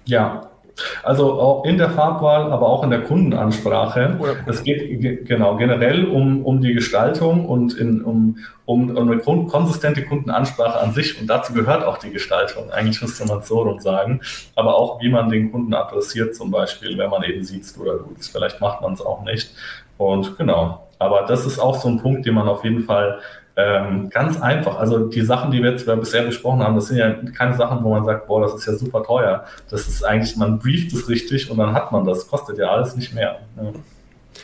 Ja, also auch in der Farbwahl, aber auch in der Kundenansprache. Es geht genau generell um, um die Gestaltung und in, um, um, um eine konsistente Kundenansprache an sich. Und dazu gehört auch die Gestaltung. Eigentlich müsste man es so rum sagen. Aber auch, wie man den Kunden adressiert, zum Beispiel, wenn man eben sieht oder tut. Vielleicht macht man es auch nicht. Und genau. Aber das ist auch so ein Punkt, den man auf jeden Fall ähm, ganz einfach. Also die Sachen, die wir jetzt bisher besprochen haben, das sind ja keine Sachen, wo man sagt, boah, das ist ja super teuer. Das ist eigentlich, man brieft es richtig und dann hat man das. Kostet ja alles nicht mehr. Ja.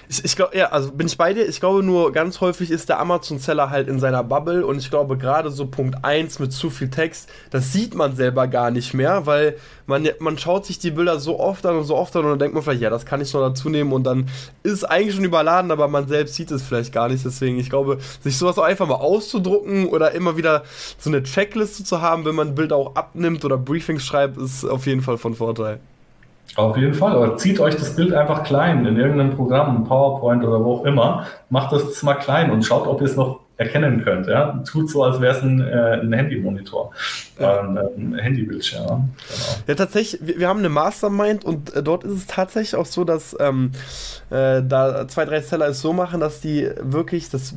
Ich, ich glaube, ja, also bin ich bei dir. Ich glaube nur, ganz häufig ist der Amazon-Seller halt in seiner Bubble und ich glaube, gerade so Punkt 1 mit zu viel Text, das sieht man selber gar nicht mehr, weil man, man schaut sich die Bilder so oft an und so oft an und dann denkt man vielleicht, ja, das kann ich noch dazu nehmen und dann ist eigentlich schon überladen, aber man selbst sieht es vielleicht gar nicht. Deswegen, ich glaube, sich sowas auch einfach mal auszudrucken oder immer wieder so eine Checkliste zu haben, wenn man Bilder auch abnimmt oder Briefings schreibt, ist auf jeden Fall von Vorteil. Auf jeden Fall. Aber zieht euch das Bild einfach klein in irgendeinem Programm, PowerPoint oder wo auch immer. Macht das mal klein und schaut, ob ihr es noch erkennen könnt. Ja? Tut so, als wäre es ein, äh, ein Handymonitor, ja. ein, ein Handybildschirm. Genau. Ja, tatsächlich, wir, wir, haben eine Mastermind und äh, dort ist es tatsächlich auch so, dass ähm, äh, da zwei, drei Seller es so machen, dass die wirklich das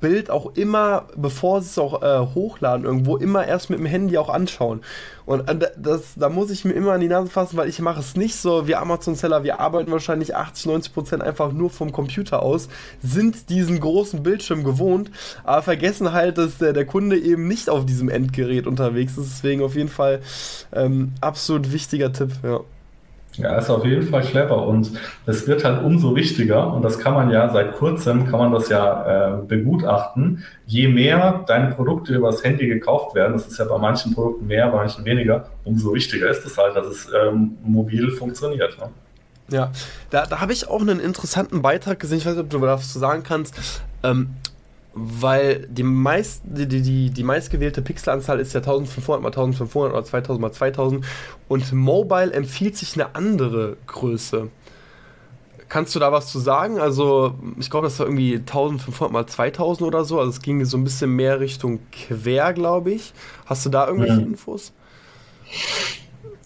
Bild auch immer, bevor sie es auch äh, hochladen, irgendwo immer erst mit dem Handy auch anschauen. Und äh, das, da muss ich mir immer an die Nase fassen, weil ich mache es nicht so wie Amazon-Seller. Wir arbeiten wahrscheinlich 80, 90 Prozent einfach nur vom Computer aus, sind diesen großen Bildschirm gewohnt, aber vergessen halt, dass der, der Kunde eben nicht auf diesem Endgerät unterwegs ist. Deswegen auf jeden Fall ähm, absolut wichtiger Tipp, ja. Ja, ist auf jeden Fall clever und es wird halt umso wichtiger und das kann man ja seit kurzem, kann man das ja äh, begutachten. Je mehr deine Produkte übers Handy gekauft werden, das ist ja bei manchen Produkten mehr, bei manchen weniger, umso wichtiger ist es halt, dass es ähm, mobil funktioniert. Ne? Ja, da, da habe ich auch einen interessanten Beitrag gesehen, ich weiß nicht, ob du was zu sagen kannst. Ähm, weil die, meist, die, die, die meistgewählte Pixelanzahl ist ja 1500 mal 1500 oder 2000 mal 2000 und Mobile empfiehlt sich eine andere Größe. Kannst du da was zu sagen? Also, ich glaube, das war irgendwie 1500 mal 2000 oder so. Also, es ging so ein bisschen mehr Richtung quer, glaube ich. Hast du da irgendwelche ja. Infos?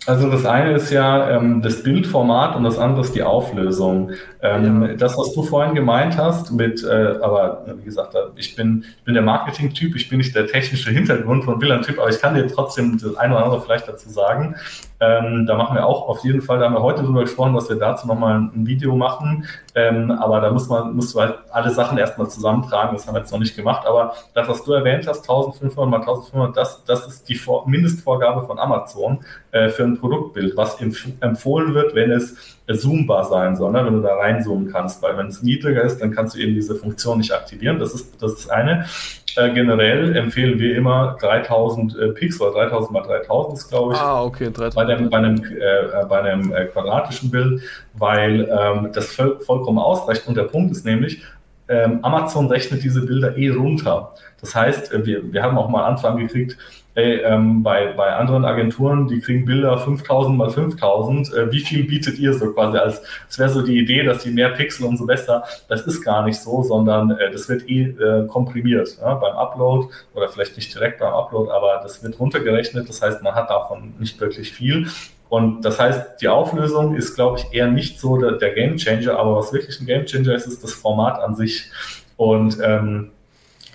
Also das eine ist ja ähm, das Bildformat und das andere ist die Auflösung. Ähm, ja. Das, was du vorhin gemeint hast, mit, äh, aber wie gesagt, ich bin, ich bin der Marketing-Typ, ich bin nicht der technische Hintergrund von Bildern-Typ, aber ich kann dir trotzdem das eine oder andere vielleicht dazu sagen. Ähm, da machen wir auch auf jeden Fall, da haben wir heute drüber gesprochen, dass wir dazu nochmal ein Video machen. Ähm, aber da muss man, musst du halt alle Sachen erstmal zusammentragen. Das haben wir jetzt noch nicht gemacht. Aber das, was du erwähnt hast, 1500 mal 1500, das, das ist die Vor Mindestvorgabe von Amazon äh, für ein Produktbild, was empf empfohlen wird, wenn es zoombar sein soll, ne? wenn du da reinzoomen kannst. Weil wenn es niedriger ist, dann kannst du eben diese Funktion nicht aktivieren. Das ist das ist eine. Äh, generell empfehlen wir immer 3000 äh, Pixel, 3000 mal 3000 ist, glaube ich. Ah, okay, 3000. Bei, dem, bei einem, äh, bei einem äh, quadratischen Bild, weil ähm, das voll, vollkommen ausreicht. Und der Punkt ist nämlich, ähm, Amazon rechnet diese Bilder eh runter. Das heißt, äh, wir, wir haben auch mal Anfragen gekriegt, ey, ähm, bei, bei anderen Agenturen, die kriegen Bilder 5000 mal 5000, äh, wie viel bietet ihr so quasi als, es wäre so die Idee, dass die mehr Pixel umso besser, das ist gar nicht so, sondern äh, das wird eh äh, komprimiert ja, beim Upload oder vielleicht nicht direkt beim Upload, aber das wird runtergerechnet, das heißt, man hat davon nicht wirklich viel. Und das heißt, die Auflösung ist, glaube ich, eher nicht so der, der Game Changer, aber was wirklich ein Game Changer ist, ist das Format an sich. Und ähm, äh,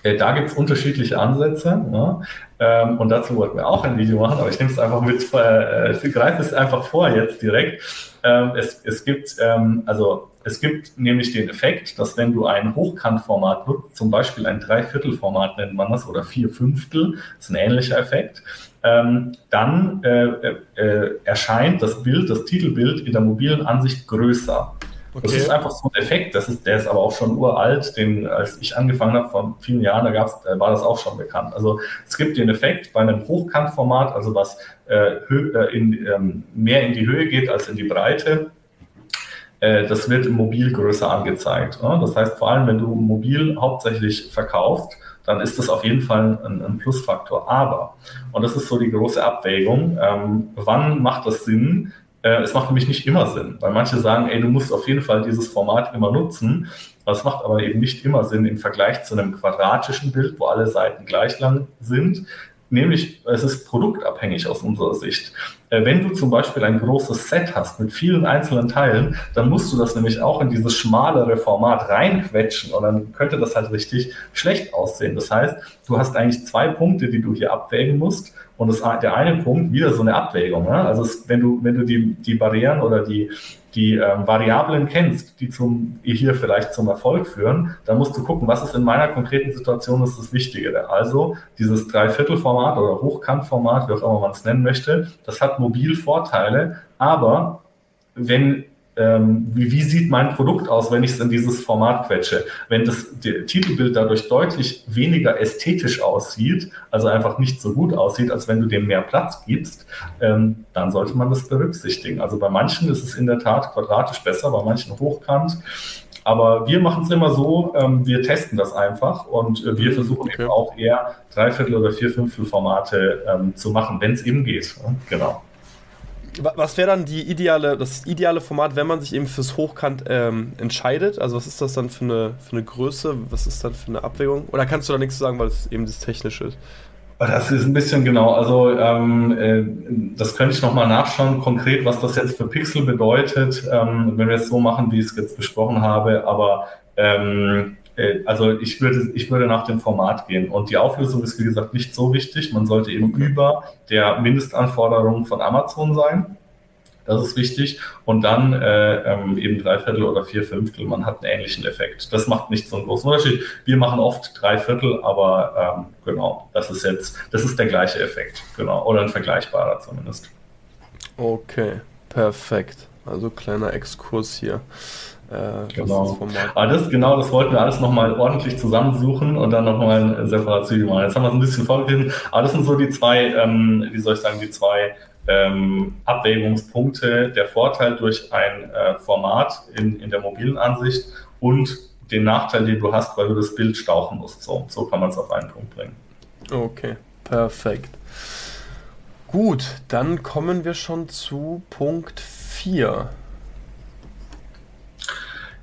da gibt es unterschiedliche Ansätze. Ne? Ähm, und dazu wollten wir auch ein Video machen, aber ich nehme es einfach mit, äh, ich greife es einfach vor jetzt direkt. Ähm, es, es gibt, ähm, also Es gibt nämlich den Effekt, dass wenn du ein Hochkantformat nutzt, zum Beispiel ein Dreiviertelformat nennt man das oder vier Fünftel, ist ein ähnlicher Effekt, ähm, dann äh, äh, erscheint das Bild, das Titelbild in der mobilen Ansicht größer. Okay. Das ist einfach so ein Effekt, das ist, der ist aber auch schon uralt, den, als ich angefangen habe, vor vielen Jahren, da gab's, da war das auch schon bekannt. Also es gibt den Effekt bei einem Hochkantformat, also was äh, äh, in, ähm, mehr in die Höhe geht als in die Breite, äh, das wird Mobil größer angezeigt. Ne? Das heißt, vor allem, wenn du mobil hauptsächlich verkaufst, dann ist das auf jeden Fall ein, ein Plusfaktor. Aber, und das ist so die große Abwägung, ähm, wann macht das Sinn, äh, es macht nämlich nicht immer Sinn, weil manche sagen, ey, du musst auf jeden Fall dieses Format immer nutzen. Das macht aber eben nicht immer Sinn im Vergleich zu einem quadratischen Bild, wo alle Seiten gleich lang sind. Nämlich, es ist produktabhängig aus unserer Sicht. Äh, wenn du zum Beispiel ein großes Set hast mit vielen einzelnen Teilen, dann musst du das nämlich auch in dieses schmalere Format reinquetschen und dann könnte das halt richtig schlecht aussehen. Das heißt, du hast eigentlich zwei Punkte, die du hier abwägen musst. Und das, der eine Punkt, wieder so eine Abwägung. Ne? Also es, wenn du, wenn du die, die Barrieren oder die, die ähm, Variablen kennst, die zum, hier vielleicht zum Erfolg führen, dann musst du gucken, was ist in meiner konkreten Situation ist das Wichtigere. Also dieses Dreiviertelformat oder Hochkantformat, wie auch immer man es nennen möchte, das hat mobil Vorteile, aber wenn ähm, wie, wie, sieht mein Produkt aus, wenn ich es in dieses Format quetsche. Wenn das Titelbild dadurch deutlich weniger ästhetisch aussieht, also einfach nicht so gut aussieht, als wenn du dem mehr Platz gibst, ähm, dann sollte man das berücksichtigen. Also bei manchen ist es in der Tat quadratisch besser, bei manchen hochkant. Aber wir machen es immer so, ähm, wir testen das einfach und äh, wir mhm, versuchen okay. eben auch eher Dreiviertel- oder Vierfünftel-Formate ähm, zu machen, wenn es eben geht. Genau. Was wäre dann die ideale, das ideale Format, wenn man sich eben fürs Hochkant ähm, entscheidet? Also was ist das dann für eine, für eine Größe? Was ist dann für eine Abwägung? Oder kannst du da nichts sagen, weil es eben das Technische ist? Das ist ein bisschen genau. Also ähm, äh, das könnte ich nochmal nachschauen, konkret, was das jetzt für Pixel bedeutet, ähm, wenn wir es so machen, wie ich es jetzt besprochen habe. Aber ähm, äh, also ich würde, ich würde nach dem Format gehen. Und die Auflösung ist, wie gesagt, nicht so wichtig. Man sollte eben über der Mindestanforderung von Amazon sein. Das ist wichtig. Und dann äh, ähm, eben drei Viertel oder vier Fünftel. Man hat einen ähnlichen Effekt. Das macht nicht so einen großen Unterschied. Wir machen oft drei Viertel, aber ähm, genau, das ist jetzt, das ist der gleiche Effekt. Genau. Oder ein vergleichbarer zumindest. Okay, perfekt. Also kleiner Exkurs hier. Äh, genau. Aber das, genau, das wollten wir alles nochmal ordentlich zusammensuchen und dann nochmal ein separates Video machen. Jetzt haben wir es ein bisschen vorgelesen, aber das sind so die zwei, ähm, wie soll ich sagen, die zwei ähm, Abwägungspunkte, der Vorteil durch ein äh, Format in, in der mobilen Ansicht und den Nachteil, den du hast, weil du das Bild stauchen musst. So, so kann man es auf einen Punkt bringen. Okay, perfekt. Gut, dann kommen wir schon zu Punkt 4.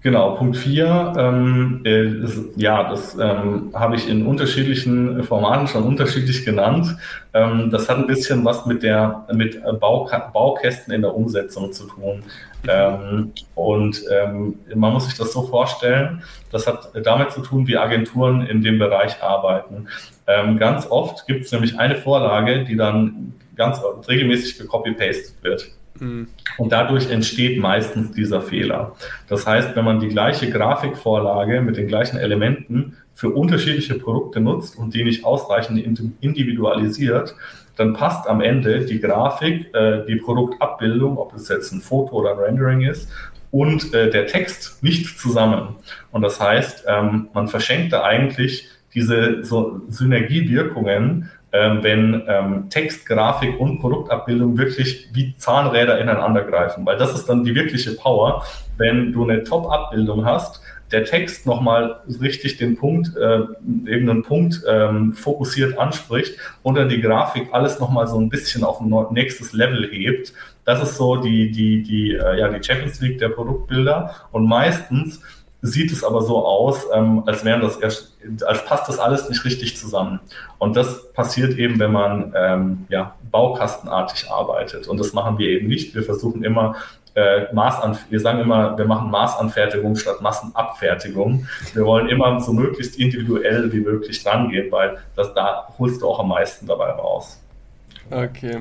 Genau, Punkt 4, ähm, äh, ja, das ähm, habe ich in unterschiedlichen Formaten schon unterschiedlich genannt. Ähm, das hat ein bisschen was mit der mit Bau, Baukästen in der Umsetzung zu tun. Ähm, und ähm, man muss sich das so vorstellen, das hat damit zu tun, wie Agenturen in dem Bereich arbeiten. Ähm, ganz oft gibt es nämlich eine Vorlage, die dann ganz regelmäßig gecopy-pastet wird. Und dadurch entsteht meistens dieser Fehler. Das heißt, wenn man die gleiche Grafikvorlage mit den gleichen Elementen für unterschiedliche Produkte nutzt und die nicht ausreichend individualisiert, dann passt am Ende die Grafik, äh, die Produktabbildung, ob es jetzt ein Foto oder ein Rendering ist, und äh, der Text nicht zusammen. Und das heißt, ähm, man verschenkt da eigentlich diese so Synergiewirkungen, wenn ähm, Text, Grafik und Produktabbildung wirklich wie Zahnräder ineinander greifen. Weil das ist dann die wirkliche Power, wenn du eine Top-Abbildung hast, der Text nochmal richtig den Punkt, äh, eben einen Punkt ähm, fokussiert anspricht und dann die Grafik alles nochmal so ein bisschen auf ein nächstes Level hebt. Das ist so die, die, die, äh, ja, die Champions League der Produktbilder. Und meistens sieht es aber so aus, ähm, als wären das erst, als passt das alles nicht richtig zusammen. Und das passiert eben, wenn man ähm, ja, baukastenartig arbeitet. Und das machen wir eben nicht. Wir versuchen immer äh, Maßan wir sagen immer, wir machen Maßanfertigung statt Massenabfertigung. Wir wollen immer so möglichst individuell wie möglich rangehen, weil das da holst du auch am meisten dabei raus. Okay.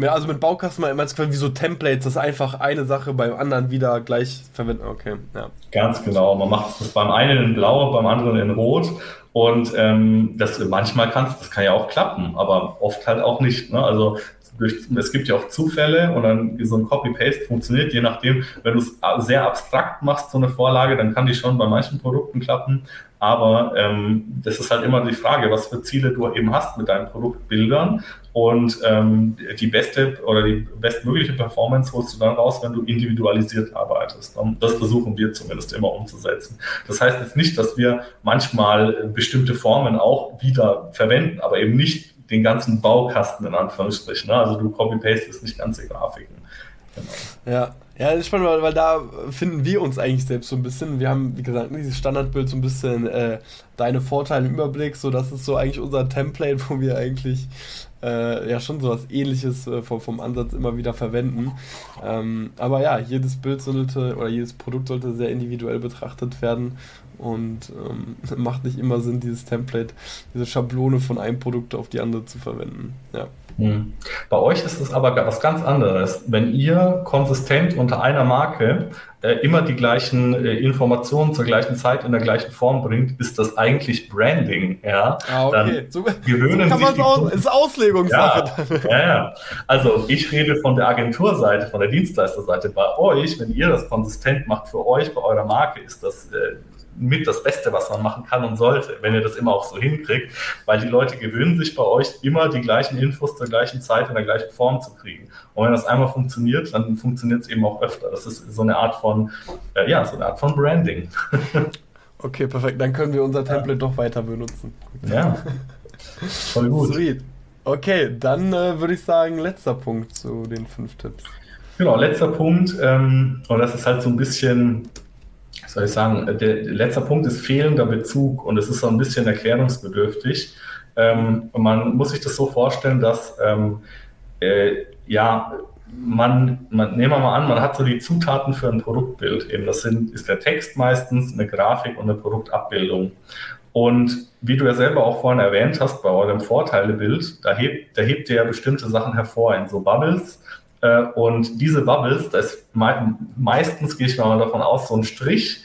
Also mit Baukasten meinst du wie so Templates, das einfach eine Sache beim anderen wieder gleich verwenden. Okay, ja. Ganz genau. Man macht es beim einen in blau, beim anderen in rot. Und ähm, das manchmal kann das kann ja auch klappen, aber oft halt auch nicht. Ne? Also durch, es gibt ja auch Zufälle und dann so ein Copy-Paste funktioniert, je nachdem, wenn du es sehr abstrakt machst, so eine Vorlage, dann kann die schon bei manchen Produkten klappen. Aber ähm, das ist halt immer die Frage, was für Ziele du eben hast mit deinen Produktbildern. Und ähm, die beste oder die bestmögliche Performance holst du dann raus, wenn du individualisiert arbeitest. Das versuchen wir zumindest immer umzusetzen. Das heißt jetzt nicht, dass wir manchmal bestimmte Formen auch wieder verwenden, aber eben nicht den ganzen Baukasten in Anführungsstrichen. Ne? Also du copy-pastest nicht ganze Grafiken. Genau. Ja, ja, das ist spannend, weil, weil, da finden wir uns eigentlich selbst so ein bisschen. Wir haben, wie gesagt, dieses Standardbild so ein bisschen äh, deine Vorteile im Überblick. So, das ist so eigentlich unser Template, wo wir eigentlich äh, ja schon so was ähnliches äh, vom, vom Ansatz immer wieder verwenden. Ähm, aber ja, jedes Bild sollte oder jedes Produkt sollte sehr individuell betrachtet werden und ähm, macht nicht immer Sinn, dieses Template, diese Schablone von einem Produkt auf die andere zu verwenden. Ja. Hm. Bei euch ist es aber was ganz anderes. Wenn ihr konsistent unter einer Marke äh, immer die gleichen äh, Informationen zur gleichen Zeit in der gleichen Form bringt, ist das eigentlich Branding. Ja, ah, okay. so, gewöhnen so kann sich aus, ist Auslegungssache. Ja, ja, ja, Also ich rede von der Agenturseite, von der Dienstleisterseite. Bei euch, wenn ihr das konsistent macht für euch, bei eurer Marke, ist das äh, mit das Beste, was man machen kann und sollte, wenn ihr das immer auch so hinkriegt, weil die Leute gewöhnen sich bei euch immer die gleichen Infos zur gleichen Zeit in der gleichen Form zu kriegen. Und wenn das einmal funktioniert, dann funktioniert es eben auch öfter. Das ist so eine Art von, äh, ja, so eine Art von Branding. okay, perfekt. Dann können wir unser Template doch weiter benutzen. Ja. Voll gut. Sweet. Okay, dann äh, würde ich sagen, letzter Punkt zu den fünf Tipps. Genau, letzter Punkt, ähm, und das ist halt so ein bisschen soll ich sagen, der, letzte Punkt ist fehlender Bezug und es ist so ein bisschen erklärungsbedürftig. Ähm, man muss sich das so vorstellen, dass ähm, äh, ja, man, man, nehmen wir mal an, man hat so die Zutaten für ein Produktbild. Eben das sind, ist der Text meistens, eine Grafik und eine Produktabbildung. Und wie du ja selber auch vorhin erwähnt hast, bei eurem Vorteilebild, da hebt, da hebt ihr ja bestimmte Sachen hervor in so Bubbles. Äh, und diese Bubbles, da ist meistens, gehe ich mal davon aus, so ein Strich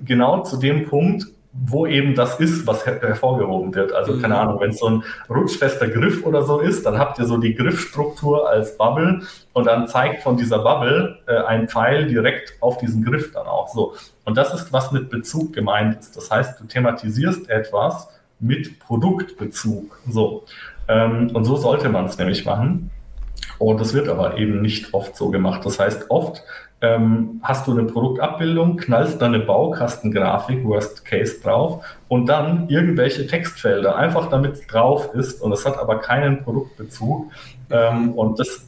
genau zu dem Punkt, wo eben das ist, was her hervorgehoben wird. Also keine mhm. Ahnung, wenn es so ein rutschfester Griff oder so ist, dann habt ihr so die Griffstruktur als Bubble und dann zeigt von dieser Bubble äh, ein Pfeil direkt auf diesen Griff dann auch so. Und das ist, was mit Bezug gemeint ist. Das heißt, du thematisierst etwas mit Produktbezug. So. Ähm, und so sollte man es nämlich machen. Und das wird aber eben nicht oft so gemacht. Das heißt, oft ähm, hast du eine Produktabbildung, knallst dann eine Baukastengrafik, Worst Case drauf und dann irgendwelche Textfelder, einfach damit es drauf ist und es hat aber keinen Produktbezug. Ähm, und das,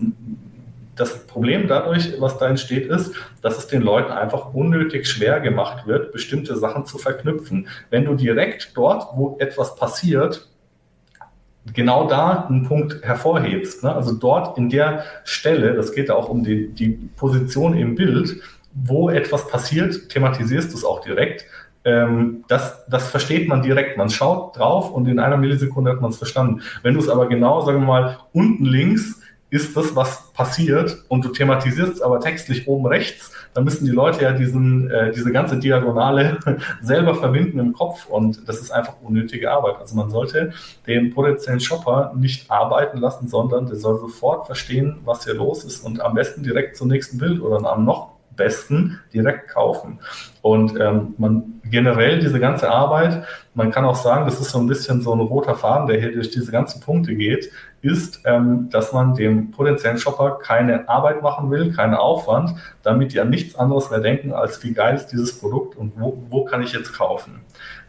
das Problem dadurch, was da entsteht, ist, dass es den Leuten einfach unnötig schwer gemacht wird, bestimmte Sachen zu verknüpfen. Wenn du direkt dort, wo etwas passiert, genau da einen Punkt hervorhebst. Ne? Also dort in der Stelle, das geht ja auch um die, die Position im Bild, wo etwas passiert, thematisierst du es auch direkt. Ähm, das, das versteht man direkt. Man schaut drauf und in einer Millisekunde hat man es verstanden. Wenn du es aber genau, sagen wir mal, unten links ist das, was passiert und du thematisierst es aber textlich oben rechts, dann müssen die Leute ja diesen, äh, diese ganze Diagonale selber verbinden im Kopf und das ist einfach unnötige Arbeit. Also man sollte den potenziellen Shopper nicht arbeiten lassen, sondern der soll sofort verstehen, was hier los ist und am besten direkt zum nächsten Bild oder am noch besten direkt kaufen. Und ähm, man generell diese ganze Arbeit, man kann auch sagen, das ist so ein bisschen so ein roter Faden, der hier durch diese ganzen Punkte geht, ist, ähm, dass man dem potenziellen Shopper keine Arbeit machen will, keinen Aufwand, damit die an nichts anderes mehr denken, als wie geil ist dieses Produkt und wo, wo kann ich jetzt kaufen.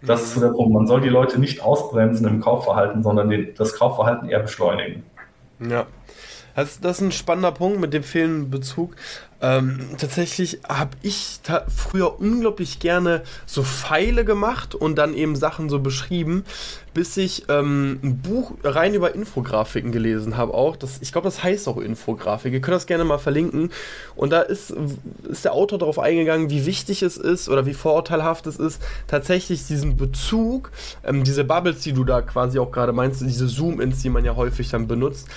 Das ist so der Punkt. Man soll die Leute nicht ausbremsen im Kaufverhalten, sondern den, das Kaufverhalten eher beschleunigen. Ja. Das, das ist ein spannender Punkt mit dem fehlenden Bezug. Ähm, tatsächlich habe ich ta früher unglaublich gerne so Pfeile gemacht und dann eben Sachen so beschrieben, bis ich ähm, ein Buch rein über Infografiken gelesen habe auch. Das, ich glaube, das heißt auch Infografik. Ihr könnt das gerne mal verlinken. Und da ist, ist der Autor darauf eingegangen, wie wichtig es ist oder wie vorurteilhaft es ist, tatsächlich diesen Bezug, ähm, diese Bubbles, die du da quasi auch gerade meinst, diese Zoom-Ins, die man ja häufig dann benutzt,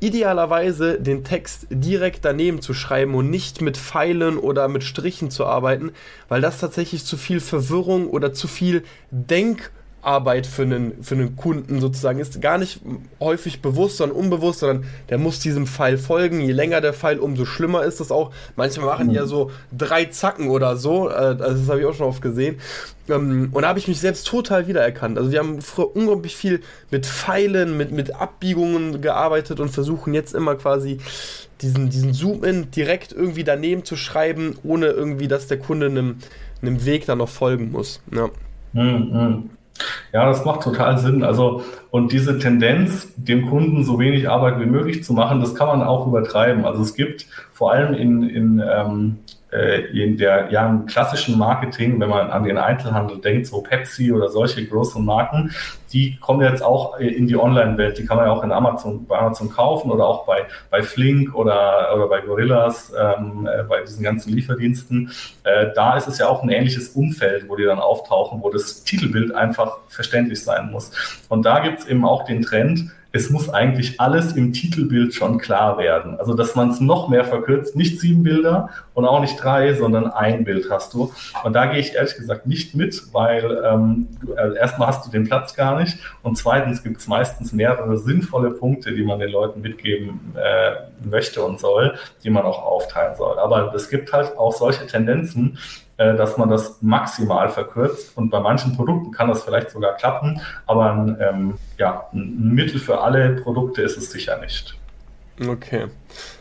idealerweise den Text direkt daneben zu schreiben und nicht mit Pfeilen oder mit Strichen zu arbeiten, weil das tatsächlich zu viel Verwirrung oder zu viel Denk- Arbeit für einen, für einen Kunden sozusagen ist gar nicht häufig bewusst, sondern unbewusst, sondern der muss diesem Pfeil folgen. Je länger der Pfeil, umso schlimmer ist das auch. Manchmal machen die ja so drei Zacken oder so. Äh, also das habe ich auch schon oft gesehen. Ähm, und da habe ich mich selbst total wiedererkannt. Also wir haben früher unglaublich viel mit Pfeilen, mit, mit Abbiegungen gearbeitet und versuchen jetzt immer quasi diesen, diesen Zoom-In direkt irgendwie daneben zu schreiben, ohne irgendwie, dass der Kunde einem, einem Weg dann noch folgen muss. Ja. Mhm. Ja, das macht total Sinn. Also, und diese Tendenz, dem Kunden so wenig Arbeit wie möglich zu machen, das kann man auch übertreiben. Also es gibt vor allem in, in ähm, äh, in der ja, im klassischen Marketing, wenn man an den Einzelhandel denkt, so Pepsi oder solche großen Marken, die kommen jetzt auch in die Online-Welt. Die kann man ja auch in Amazon, bei Amazon kaufen oder auch bei, bei Flink oder, oder bei Gorillas, ähm, äh, bei diesen ganzen Lieferdiensten. Äh, da ist es ja auch ein ähnliches Umfeld, wo die dann auftauchen, wo das Titelbild einfach verständlich sein muss. Und da gibt es eben auch den Trend, es muss eigentlich alles im Titelbild schon klar werden. Also, dass man es noch mehr verkürzt, nicht sieben Bilder und auch nicht drei, sondern ein Bild hast du. Und da gehe ich ehrlich gesagt nicht mit, weil ähm, also erstmal hast du den Platz gar nicht und zweitens gibt es meistens mehrere sinnvolle Punkte, die man den Leuten mitgeben äh, möchte und soll, die man auch aufteilen soll. Aber es gibt halt auch solche Tendenzen, dass man das maximal verkürzt. Und bei manchen Produkten kann das vielleicht sogar klappen, aber ein, ähm, ja, ein Mittel für alle Produkte ist es sicher nicht. Okay,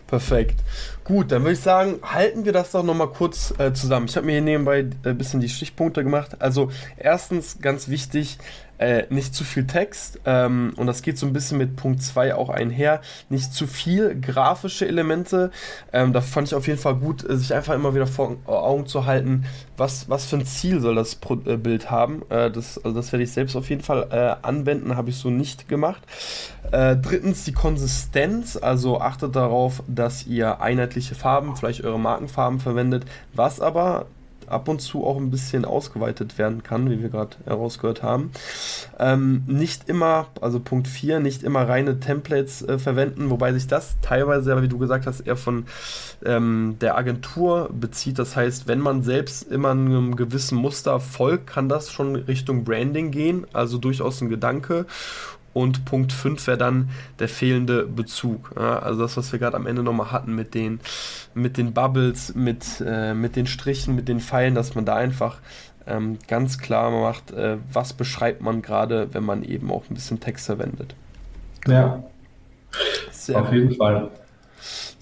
perfekt. Gut, dann würde ich sagen, halten wir das doch nochmal kurz äh, zusammen. Ich habe mir hier nebenbei ein äh, bisschen die Stichpunkte gemacht. Also erstens, ganz wichtig, äh, nicht zu viel Text ähm, und das geht so ein bisschen mit Punkt 2 auch einher. Nicht zu viel grafische Elemente. Ähm, da fand ich auf jeden Fall gut, äh, sich einfach immer wieder vor Augen zu halten, was, was für ein Ziel soll das Pro äh, Bild haben. Äh, das, also das werde ich selbst auf jeden Fall äh, anwenden, habe ich so nicht gemacht. Äh, drittens die Konsistenz, also achtet darauf, dass ihr einheitliche Farben, vielleicht eure Markenfarben verwendet, was aber ab und zu auch ein bisschen ausgeweitet werden kann, wie wir gerade herausgehört haben. Ähm, nicht immer, also Punkt 4, nicht immer reine Templates äh, verwenden, wobei sich das teilweise, wie du gesagt hast, eher von ähm, der Agentur bezieht. Das heißt, wenn man selbst immer einem gewissen Muster folgt, kann das schon Richtung Branding gehen, also durchaus ein Gedanke. Und Punkt 5 wäre dann der fehlende Bezug. Ja, also das, was wir gerade am Ende nochmal hatten mit den, mit den Bubbles, mit, äh, mit den Strichen, mit den Pfeilen, dass man da einfach ähm, ganz klar macht, äh, was beschreibt man gerade, wenn man eben auch ein bisschen Text verwendet. Ja, Sehr auf jeden Fall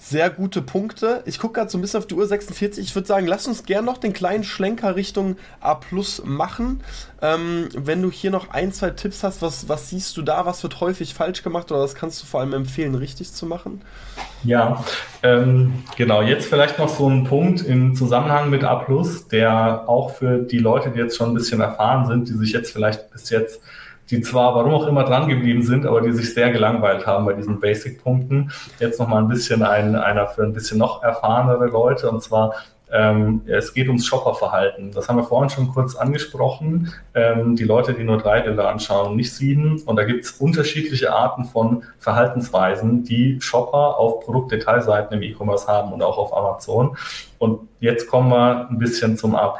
sehr gute Punkte. Ich gucke gerade so ein bisschen auf die Uhr 46. Ich würde sagen, lass uns gerne noch den kleinen Schlenker Richtung A Plus machen. Ähm, wenn du hier noch ein, zwei Tipps hast, was, was siehst du da? Was wird häufig falsch gemacht oder was kannst du vor allem empfehlen, richtig zu machen? Ja, ähm, genau. Jetzt vielleicht noch so ein Punkt im Zusammenhang mit A Plus, der auch für die Leute, die jetzt schon ein bisschen erfahren sind, die sich jetzt vielleicht bis jetzt die zwar warum auch immer dran geblieben sind, aber die sich sehr gelangweilt haben bei diesen Basic-Punkten. Jetzt noch mal ein bisschen ein, einer für ein bisschen noch erfahrenere Leute und zwar ähm, es geht ums Shopperverhalten. Das haben wir vorhin schon kurz angesprochen. Ähm, die Leute, die nur drei Bilder anschauen, nicht sieben. Und da gibt es unterschiedliche Arten von Verhaltensweisen, die Shopper auf Produktdetailseiten im E-Commerce haben und auch auf Amazon. Und jetzt kommen wir ein bisschen zum A+.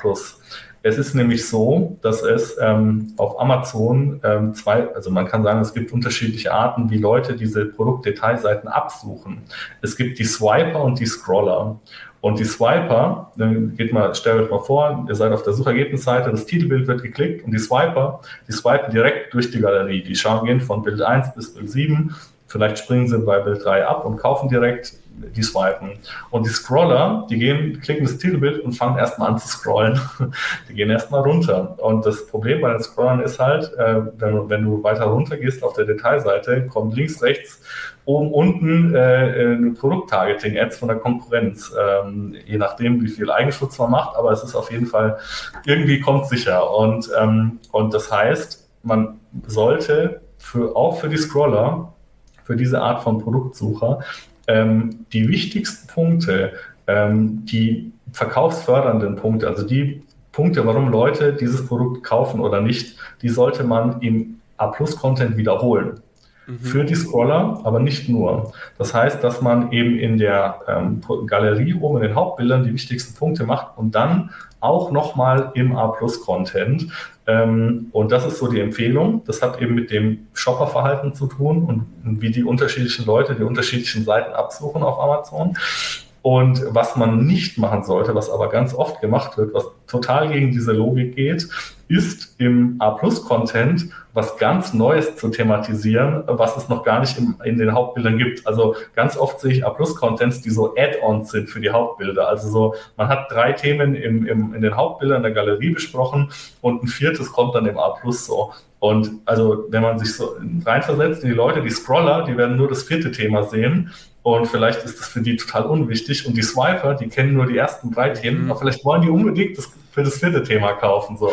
Es ist nämlich so, dass es ähm, auf Amazon ähm, zwei, also man kann sagen, es gibt unterschiedliche Arten, wie Leute diese Produktdetailseiten absuchen. Es gibt die Swiper und die Scroller. Und die Swiper, dann geht mal, stellt euch mal vor, ihr seid auf der Suchergebnisseite, das Titelbild wird geklickt und die Swiper, die swipen direkt durch die Galerie. Die schauen gehen von Bild 1 bis Bild 7. Vielleicht springen sie bei Bild 3 ab und kaufen direkt die swipen. Und die Scroller, die gehen, klicken das Titelbild und fangen erstmal an zu scrollen. die gehen erstmal runter. Und das Problem bei den Scrollern ist halt, äh, wenn, wenn, du weiter runter gehst auf der Detailseite, kommt links, rechts, oben, unten äh, äh Produkt-Targeting-Ads von der Konkurrenz. Ähm, je nachdem, wie viel Eigenschutz man macht, aber es ist auf jeden Fall, irgendwie kommt sicher. Und, ähm, und das heißt, man sollte für, auch für die Scroller, für diese Art von Produktsucher, ähm, die wichtigsten Punkte, ähm, die verkaufsfördernden Punkte, also die Punkte, warum Leute dieses Produkt kaufen oder nicht, die sollte man im A-Plus-Content wiederholen. mhm. für die Scroller, aber nicht nur. Das heißt, dass man eben in der ähm, Galerie oben in den Hauptbildern die wichtigsten Punkte macht und dann auch nochmal im A-Plus-Content. Ähm, und das ist so die Empfehlung. Das hat eben mit dem Shopperverhalten zu tun und wie die unterschiedlichen Leute die unterschiedlichen Seiten absuchen auf Amazon. Und was man nicht machen sollte, was aber ganz oft gemacht wird, was total gegen diese Logik geht, ist im A-Plus-Content was ganz Neues zu thematisieren, was es noch gar nicht im, in den Hauptbildern gibt. Also ganz oft sehe ich A-Plus-Contents, die so Add-ons sind für die Hauptbilder. Also so, man hat drei Themen im, im, in den Hauptbildern der Galerie besprochen und ein viertes kommt dann im A-Plus so. Und also, wenn man sich so reinversetzt in die Leute, die Scroller, die werden nur das vierte Thema sehen. Und vielleicht ist das für die total unwichtig. Und die Swiper, die kennen nur die ersten drei Themen, mhm. aber vielleicht wollen die unbedingt das für das vierte Thema kaufen. So.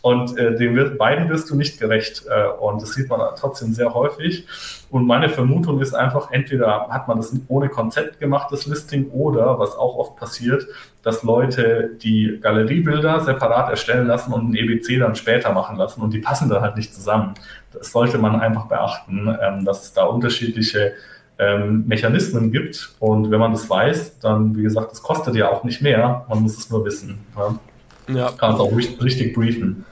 Und äh, dem wird, beiden wirst du nicht gerecht. Äh, und das sieht man trotzdem sehr häufig. Und meine Vermutung ist einfach, entweder hat man das ohne Konzept gemacht, das Listing, oder was auch oft passiert, dass Leute die Galeriebilder separat erstellen lassen und ein EBC dann später machen lassen und die passen dann halt nicht zusammen. Das sollte man einfach beachten, ähm, dass es da unterschiedliche ähm, Mechanismen gibt. Und wenn man das weiß, dann, wie gesagt, das kostet ja auch nicht mehr. Man muss es nur wissen. Ja? Ja. Kann es auch richtig, richtig briefen.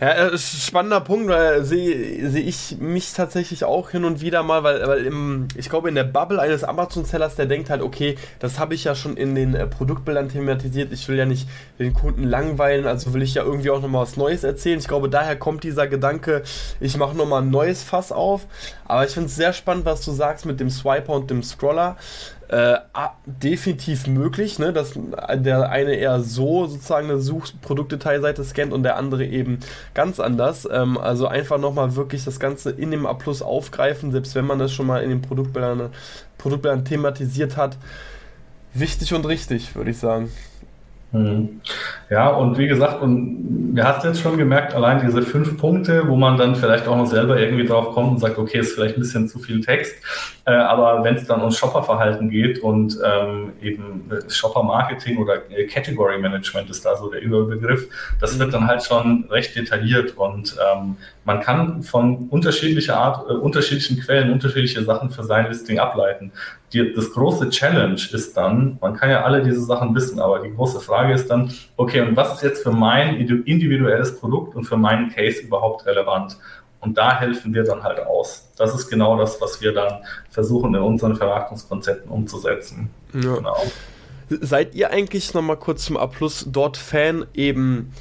Ja, ein spannender Punkt, weil sehe seh ich mich tatsächlich auch hin und wieder mal, weil, weil im, ich glaube, in der Bubble eines Amazon-Sellers, der denkt halt, okay, das habe ich ja schon in den äh, Produktbildern thematisiert, ich will ja nicht den Kunden langweilen, also will ich ja irgendwie auch nochmal was Neues erzählen. Ich glaube, daher kommt dieser Gedanke, ich mache nochmal ein neues Fass auf. Aber ich finde es sehr spannend, was du sagst mit dem Swiper und dem Scroller äh, definitiv möglich, ne? dass der eine eher so sozusagen eine Suchproduktdetailseite scannt und der andere eben ganz anders. Ähm, also einfach nochmal wirklich das Ganze in dem A aufgreifen, selbst wenn man das schon mal in den Produktbildern, Produktbildern thematisiert hat. Wichtig und richtig, würde ich sagen. Mhm. Ja, und wie gesagt, und wir hast jetzt schon gemerkt, allein diese fünf Punkte, wo man dann vielleicht auch noch selber irgendwie drauf kommt und sagt, okay, ist vielleicht ein bisschen zu viel Text. Äh, aber wenn es dann ums Shopperverhalten geht und ähm, eben Shopper-Marketing oder Category Management ist da so der Überbegriff, das wird dann halt schon recht detailliert und ähm, man kann von unterschiedlicher Art, äh, unterschiedlichen Quellen unterschiedliche Sachen für sein Listing ableiten. Die, das große Challenge ist dann, man kann ja alle diese Sachen wissen, aber die große Frage ist dann, okay, und was ist jetzt für mein individuelles Produkt und für meinen Case überhaupt relevant? Und da helfen wir dann halt aus. Das ist genau das, was wir dann versuchen in unseren Vermarktungskonzepten umzusetzen. Ja. Genau. Seid ihr eigentlich nochmal kurz zum Abschluss dort Fan eben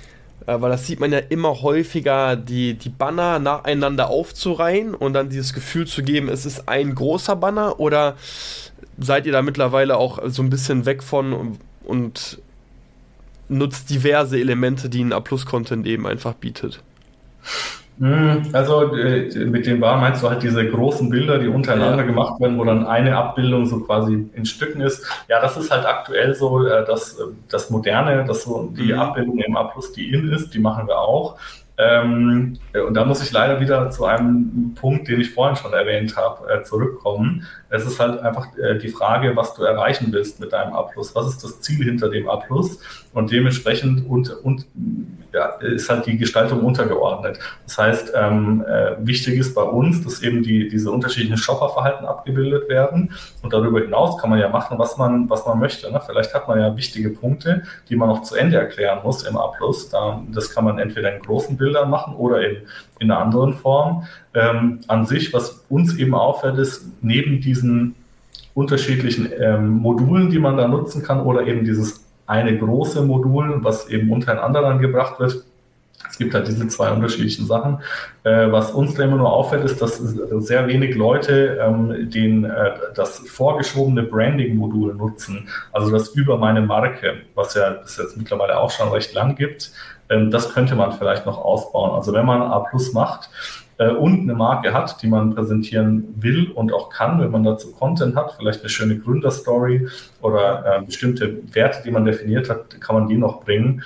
weil das sieht man ja immer häufiger, die, die Banner nacheinander aufzureihen und dann dieses Gefühl zu geben, es ist ein großer Banner oder seid ihr da mittlerweile auch so ein bisschen weg von und, und nutzt diverse Elemente, die ein A-Plus-Content eben einfach bietet? Hm, also äh, mit dem war meinst du halt diese großen Bilder, die untereinander ja. gemacht werden, wo dann eine Abbildung so quasi in Stücken ist. Ja, das ist halt aktuell so äh, das, das Moderne, das so die mhm. Abbildung im A plus die in ist, die machen wir auch. Ähm, und da muss ich leider wieder zu einem Punkt, den ich vorhin schon erwähnt habe, äh, zurückkommen. Es ist halt einfach äh, die Frage, was du erreichen willst mit deinem A+. Was ist das Ziel hinter dem A+? Und dementsprechend und, und ja, ist halt die Gestaltung untergeordnet. Das heißt, ähm, äh, wichtig ist bei uns, dass eben die, diese unterschiedlichen Shopperverhalten abgebildet werden. Und darüber hinaus kann man ja machen, was man, was man möchte. Ne? Vielleicht hat man ja wichtige Punkte, die man noch zu Ende erklären muss im A+. Da, das kann man entweder in großen Bildern machen oder in, in einer anderen Form. Ähm, an sich, was uns eben auffällt, ist, neben diesen unterschiedlichen ähm, Modulen, die man da nutzen kann, oder eben dieses eine große Modul, was eben untereinander dann gebracht wird. Es gibt halt diese zwei unterschiedlichen Sachen. Äh, was uns da immer nur auffällt, ist, dass sehr wenig Leute ähm, den, äh, das vorgeschobene Branding-Modul nutzen. Also das über meine Marke, was ja es jetzt mittlerweile auch schon recht lang gibt. Ähm, das könnte man vielleicht noch ausbauen. Also wenn man A Plus macht, äh, und eine Marke hat, die man präsentieren will und auch kann, wenn man dazu Content hat, vielleicht eine schöne Gründerstory oder äh, bestimmte Werte, die man definiert hat, kann man die noch bringen.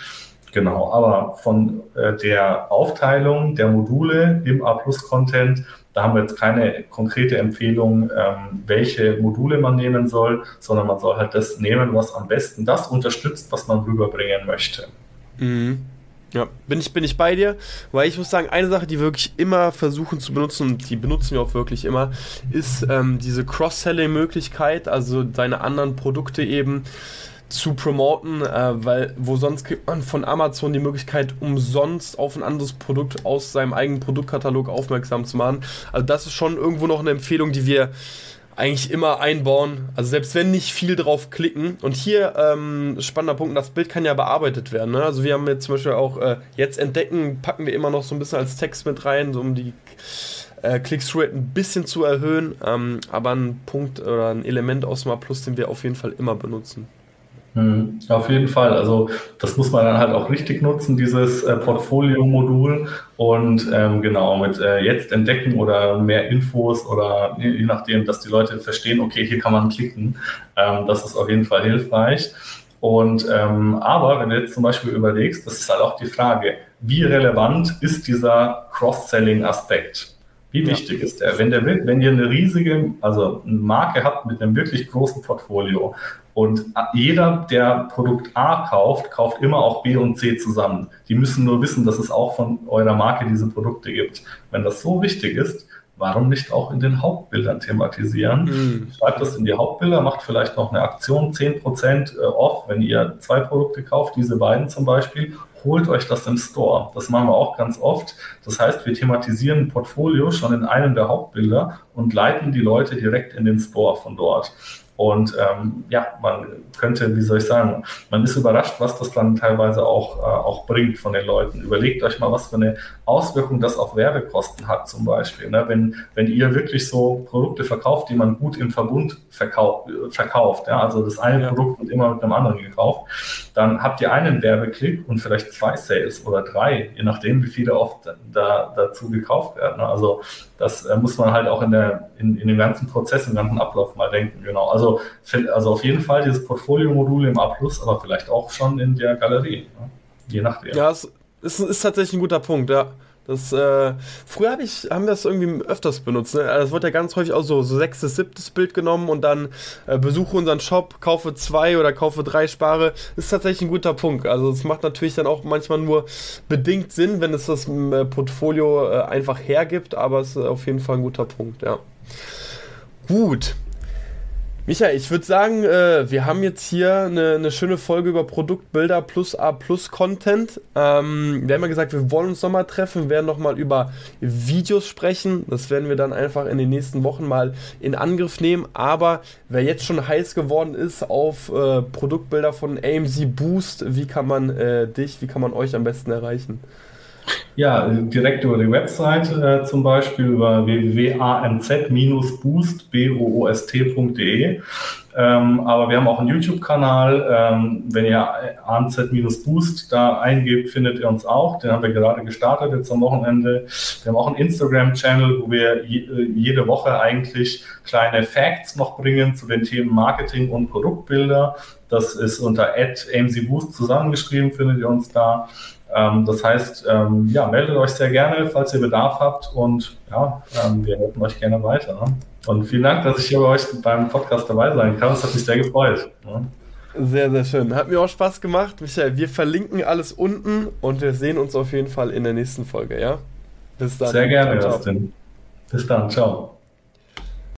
Genau, aber von äh, der Aufteilung der Module im A-Plus-Content, da haben wir jetzt keine konkrete Empfehlung, ähm, welche Module man nehmen soll, sondern man soll halt das nehmen, was am besten das unterstützt, was man rüberbringen möchte. Mhm. Ja, bin ich, bin ich bei dir, weil ich muss sagen, eine Sache, die wir wirklich immer versuchen zu benutzen und die benutzen wir auch wirklich immer, ist ähm, diese Cross-Selling-Möglichkeit, also deine anderen Produkte eben zu promoten, äh, weil wo sonst kriegt man von Amazon die Möglichkeit, umsonst auf ein anderes Produkt aus seinem eigenen Produktkatalog aufmerksam zu machen. Also das ist schon irgendwo noch eine Empfehlung, die wir eigentlich immer einbauen. Also selbst wenn nicht viel drauf klicken. Und hier ähm, spannender Punkt, das Bild kann ja bearbeitet werden. Ne? Also wir haben jetzt zum Beispiel auch äh, jetzt entdecken, packen wir immer noch so ein bisschen als Text mit rein, so um die äh, Click-Through-Rate ein bisschen zu erhöhen. Ähm, aber ein Punkt oder ein Element aus Smart Plus, den wir auf jeden Fall immer benutzen. Mhm, auf jeden Fall. Also das muss man dann halt auch richtig nutzen, dieses äh, Portfolio-Modul. Und ähm, genau, mit äh, jetzt entdecken oder mehr Infos oder je nachdem, dass die Leute verstehen, okay, hier kann man klicken. Ähm, das ist auf jeden Fall hilfreich. Und ähm, aber wenn du jetzt zum Beispiel überlegst, das ist halt auch die Frage, wie relevant ist dieser Cross-Selling-Aspekt? Wie wichtig ja. ist der? Wenn, der? wenn ihr eine riesige, also eine Marke habt mit einem wirklich großen Portfolio und jeder, der Produkt A kauft, kauft immer auch B und C zusammen. Die müssen nur wissen, dass es auch von eurer Marke diese Produkte gibt. Wenn das so wichtig ist, warum nicht auch in den Hauptbildern thematisieren? Mhm. Schreibt das in die Hauptbilder, macht vielleicht noch eine Aktion, 10% äh, off, wenn ihr zwei Produkte kauft, diese beiden zum Beispiel, holt euch das im Store. Das machen wir auch ganz oft. Das heißt, wir thematisieren ein Portfolio schon in einem der Hauptbilder und leiten die Leute direkt in den Store von dort. Und ähm, ja, man könnte, wie soll ich sagen, man ist überrascht, was das dann teilweise auch, äh, auch bringt von den Leuten. Überlegt euch mal, was für eine Auswirkung das auf Werbekosten hat zum Beispiel. Ne? Wenn, wenn ihr wirklich so Produkte verkauft, die man gut im Verbund verkauft, verkauft ja? also das eine ja. Produkt wird immer mit einem anderen gekauft, dann habt ihr einen Werbeklick und vielleicht zwei Sales oder drei, je nachdem, wie viele oft da, dazu gekauft werden. Ne? Also das äh, muss man halt auch in, der, in, in dem ganzen Prozess, im ganzen Ablauf mal denken. Genau. Also, also auf jeden Fall dieses Portfolio-Modul im A, aber vielleicht auch schon in der Galerie. Ne? Je nachdem. Ja, es ist, ist tatsächlich ein guter Punkt, ja. Das, äh, früher hab ich, haben wir das irgendwie öfters benutzt. Ne? Das wird ja ganz häufig auch so, so sechstes, siebtes Bild genommen und dann äh, besuche unseren Shop, kaufe zwei oder kaufe drei Spare. Ist tatsächlich ein guter Punkt. Also es macht natürlich dann auch manchmal nur bedingt Sinn, wenn es das äh, Portfolio äh, einfach hergibt, aber es ist auf jeden Fall ein guter Punkt, ja. Gut, Michael, ich würde sagen, äh, wir haben jetzt hier eine, eine, schöne Folge über Produktbilder plus A plus Content. Ähm, wir haben ja gesagt, wir wollen uns nochmal treffen, werden nochmal über Videos sprechen. Das werden wir dann einfach in den nächsten Wochen mal in Angriff nehmen. Aber wer jetzt schon heiß geworden ist auf äh, Produktbilder von AMZ Boost, wie kann man äh, dich, wie kann man euch am besten erreichen? Ja, direkt über die Website äh, zum Beispiel über www.amz-boost.de. Ähm, aber wir haben auch einen YouTube-Kanal. Ähm, wenn ihr AMZ-Boost da eingebt, findet ihr uns auch. Den haben wir gerade gestartet jetzt am Wochenende. Wir haben auch einen Instagram-Channel, wo wir äh, jede Woche eigentlich kleine Facts noch bringen zu den Themen Marketing und Produktbilder. Das ist unter @amzboost zusammengeschrieben, findet ihr uns da. Ähm, das heißt, ähm, ja, meldet euch sehr gerne, falls ihr Bedarf habt und ja, ähm, wir helfen euch gerne weiter. Ne? Und vielen Dank, dass ich hier bei euch beim Podcast dabei sein kann. Das hat mich sehr gefreut. Ne? Sehr, sehr schön. Hat mir auch Spaß gemacht. Michael, wir verlinken alles unten und wir sehen uns auf jeden Fall in der nächsten Folge, ja? Bis dann. Sehr gerne, ciao. Bis dann, ciao.